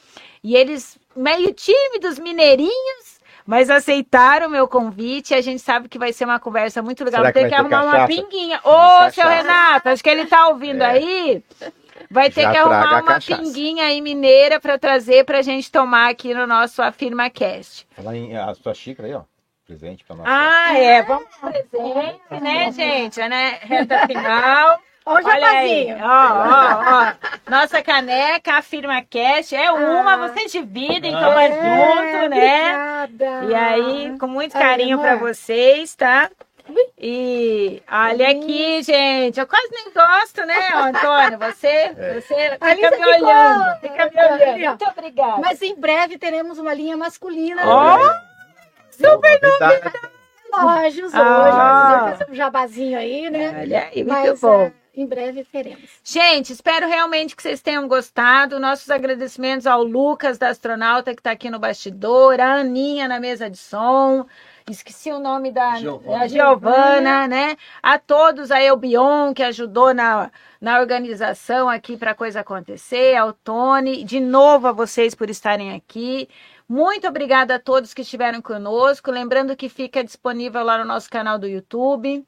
E eles, meio tímidos, mineirinhos, mas aceitaram o meu convite. A gente sabe que vai ser uma conversa muito legal. Será que Tem que ter arrumar uma cachaça? pinguinha. Ô, Uma seu. Renato, acho que ele tá ouvindo É. aí. Vai ter Já que arrumar a uma pinguinha aí mineira para trazer pra gente tomar aqui no nosso Afirma Cast. Falar em a sua xícara aí, ó. Presente pra nós. Ah, é. Vamos presente, né, gente? Né? Reta final. Olha aí, jabazinho. ó, ó, ó. Nossa caneca, Afirma Cast, é uma, Ah. vocês dividem, Ah. toma É, junto, né? obrigada. E aí, com muito carinho pra vocês, tá? E olha aqui, gente, eu quase nem gosto, né, Antônio? Você, você A fica me ficou- olhando, fica me olhando. Muito obrigada. Mas em breve teremos uma linha masculina. Ó. Super novidade. Relógios Ah. hoje. fazer um jabazinho aí, né? Olha aí, muito Mas bom. ah, em breve teremos. Gente, espero realmente que vocês tenham gostado. Nossos agradecimentos ao Lucas, da astronauta, que está aqui no bastidor, a Aninha na mesa de som. Esqueci o nome da Giovana. a Giovana, né? A todos, a Elbion, que ajudou na, na organização aqui para a coisa acontecer, ao Tony, de novo a vocês por estarem aqui. Muito obrigada a todos que estiveram conosco. Lembrando que fica disponível lá no nosso canal do YouTube.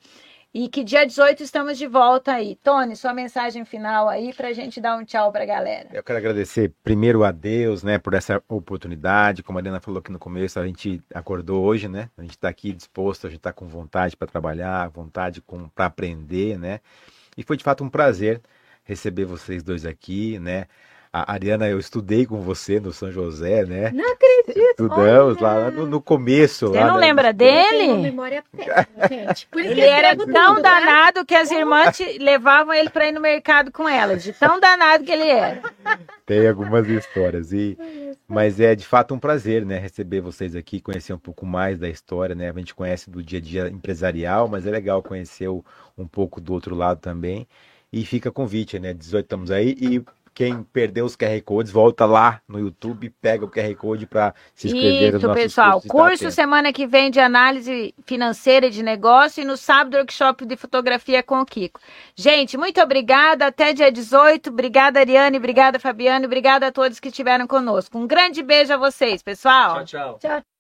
E que dia 18 estamos de volta aí. Tony, sua mensagem final aí pra gente dar um tchau pra galera. Eu quero agradecer primeiro a Deus, né, por essa oportunidade. Como a Mariana falou aqui no começo, a gente acordou hoje, né? A gente está aqui disposto, a gente está com vontade para trabalhar, vontade para aprender, né? E foi de fato um prazer receber vocês dois aqui, né? A Ariana, eu estudei com você no São José, né? Não acredito. Estudamos olha. lá no, no começo. Você lá não da- lembra Eu dele? memória péssima, gente. Por isso Ele que eu era tão tudo, né? danado que as irmãs te- levavam ele pra ir no mercado com elas, de tão danado que ele era. Tem algumas histórias. E, mas é de fato um prazer, né, receber vocês aqui, conhecer um pouco mais da história, né? A gente conhece do dia a dia empresarial, mas é legal conhecer o- um pouco do outro lado também. E fica convite, né? 18 estamos aí e quem perdeu os QR Codes, volta lá no YouTube, pega o QR Code para se inscrever Isso, pessoal. cursos e estar Curso semana que vem de análise financeira e de negócio e no sábado workshop de fotografia com o Kiko. Gente, muito obrigada. Até dia 18. Obrigada, Ariane. Obrigada, Fabiane. Obrigada a todos que estiveram conosco. Um grande beijo a vocês, pessoal. Tchau, tchau. Tchau,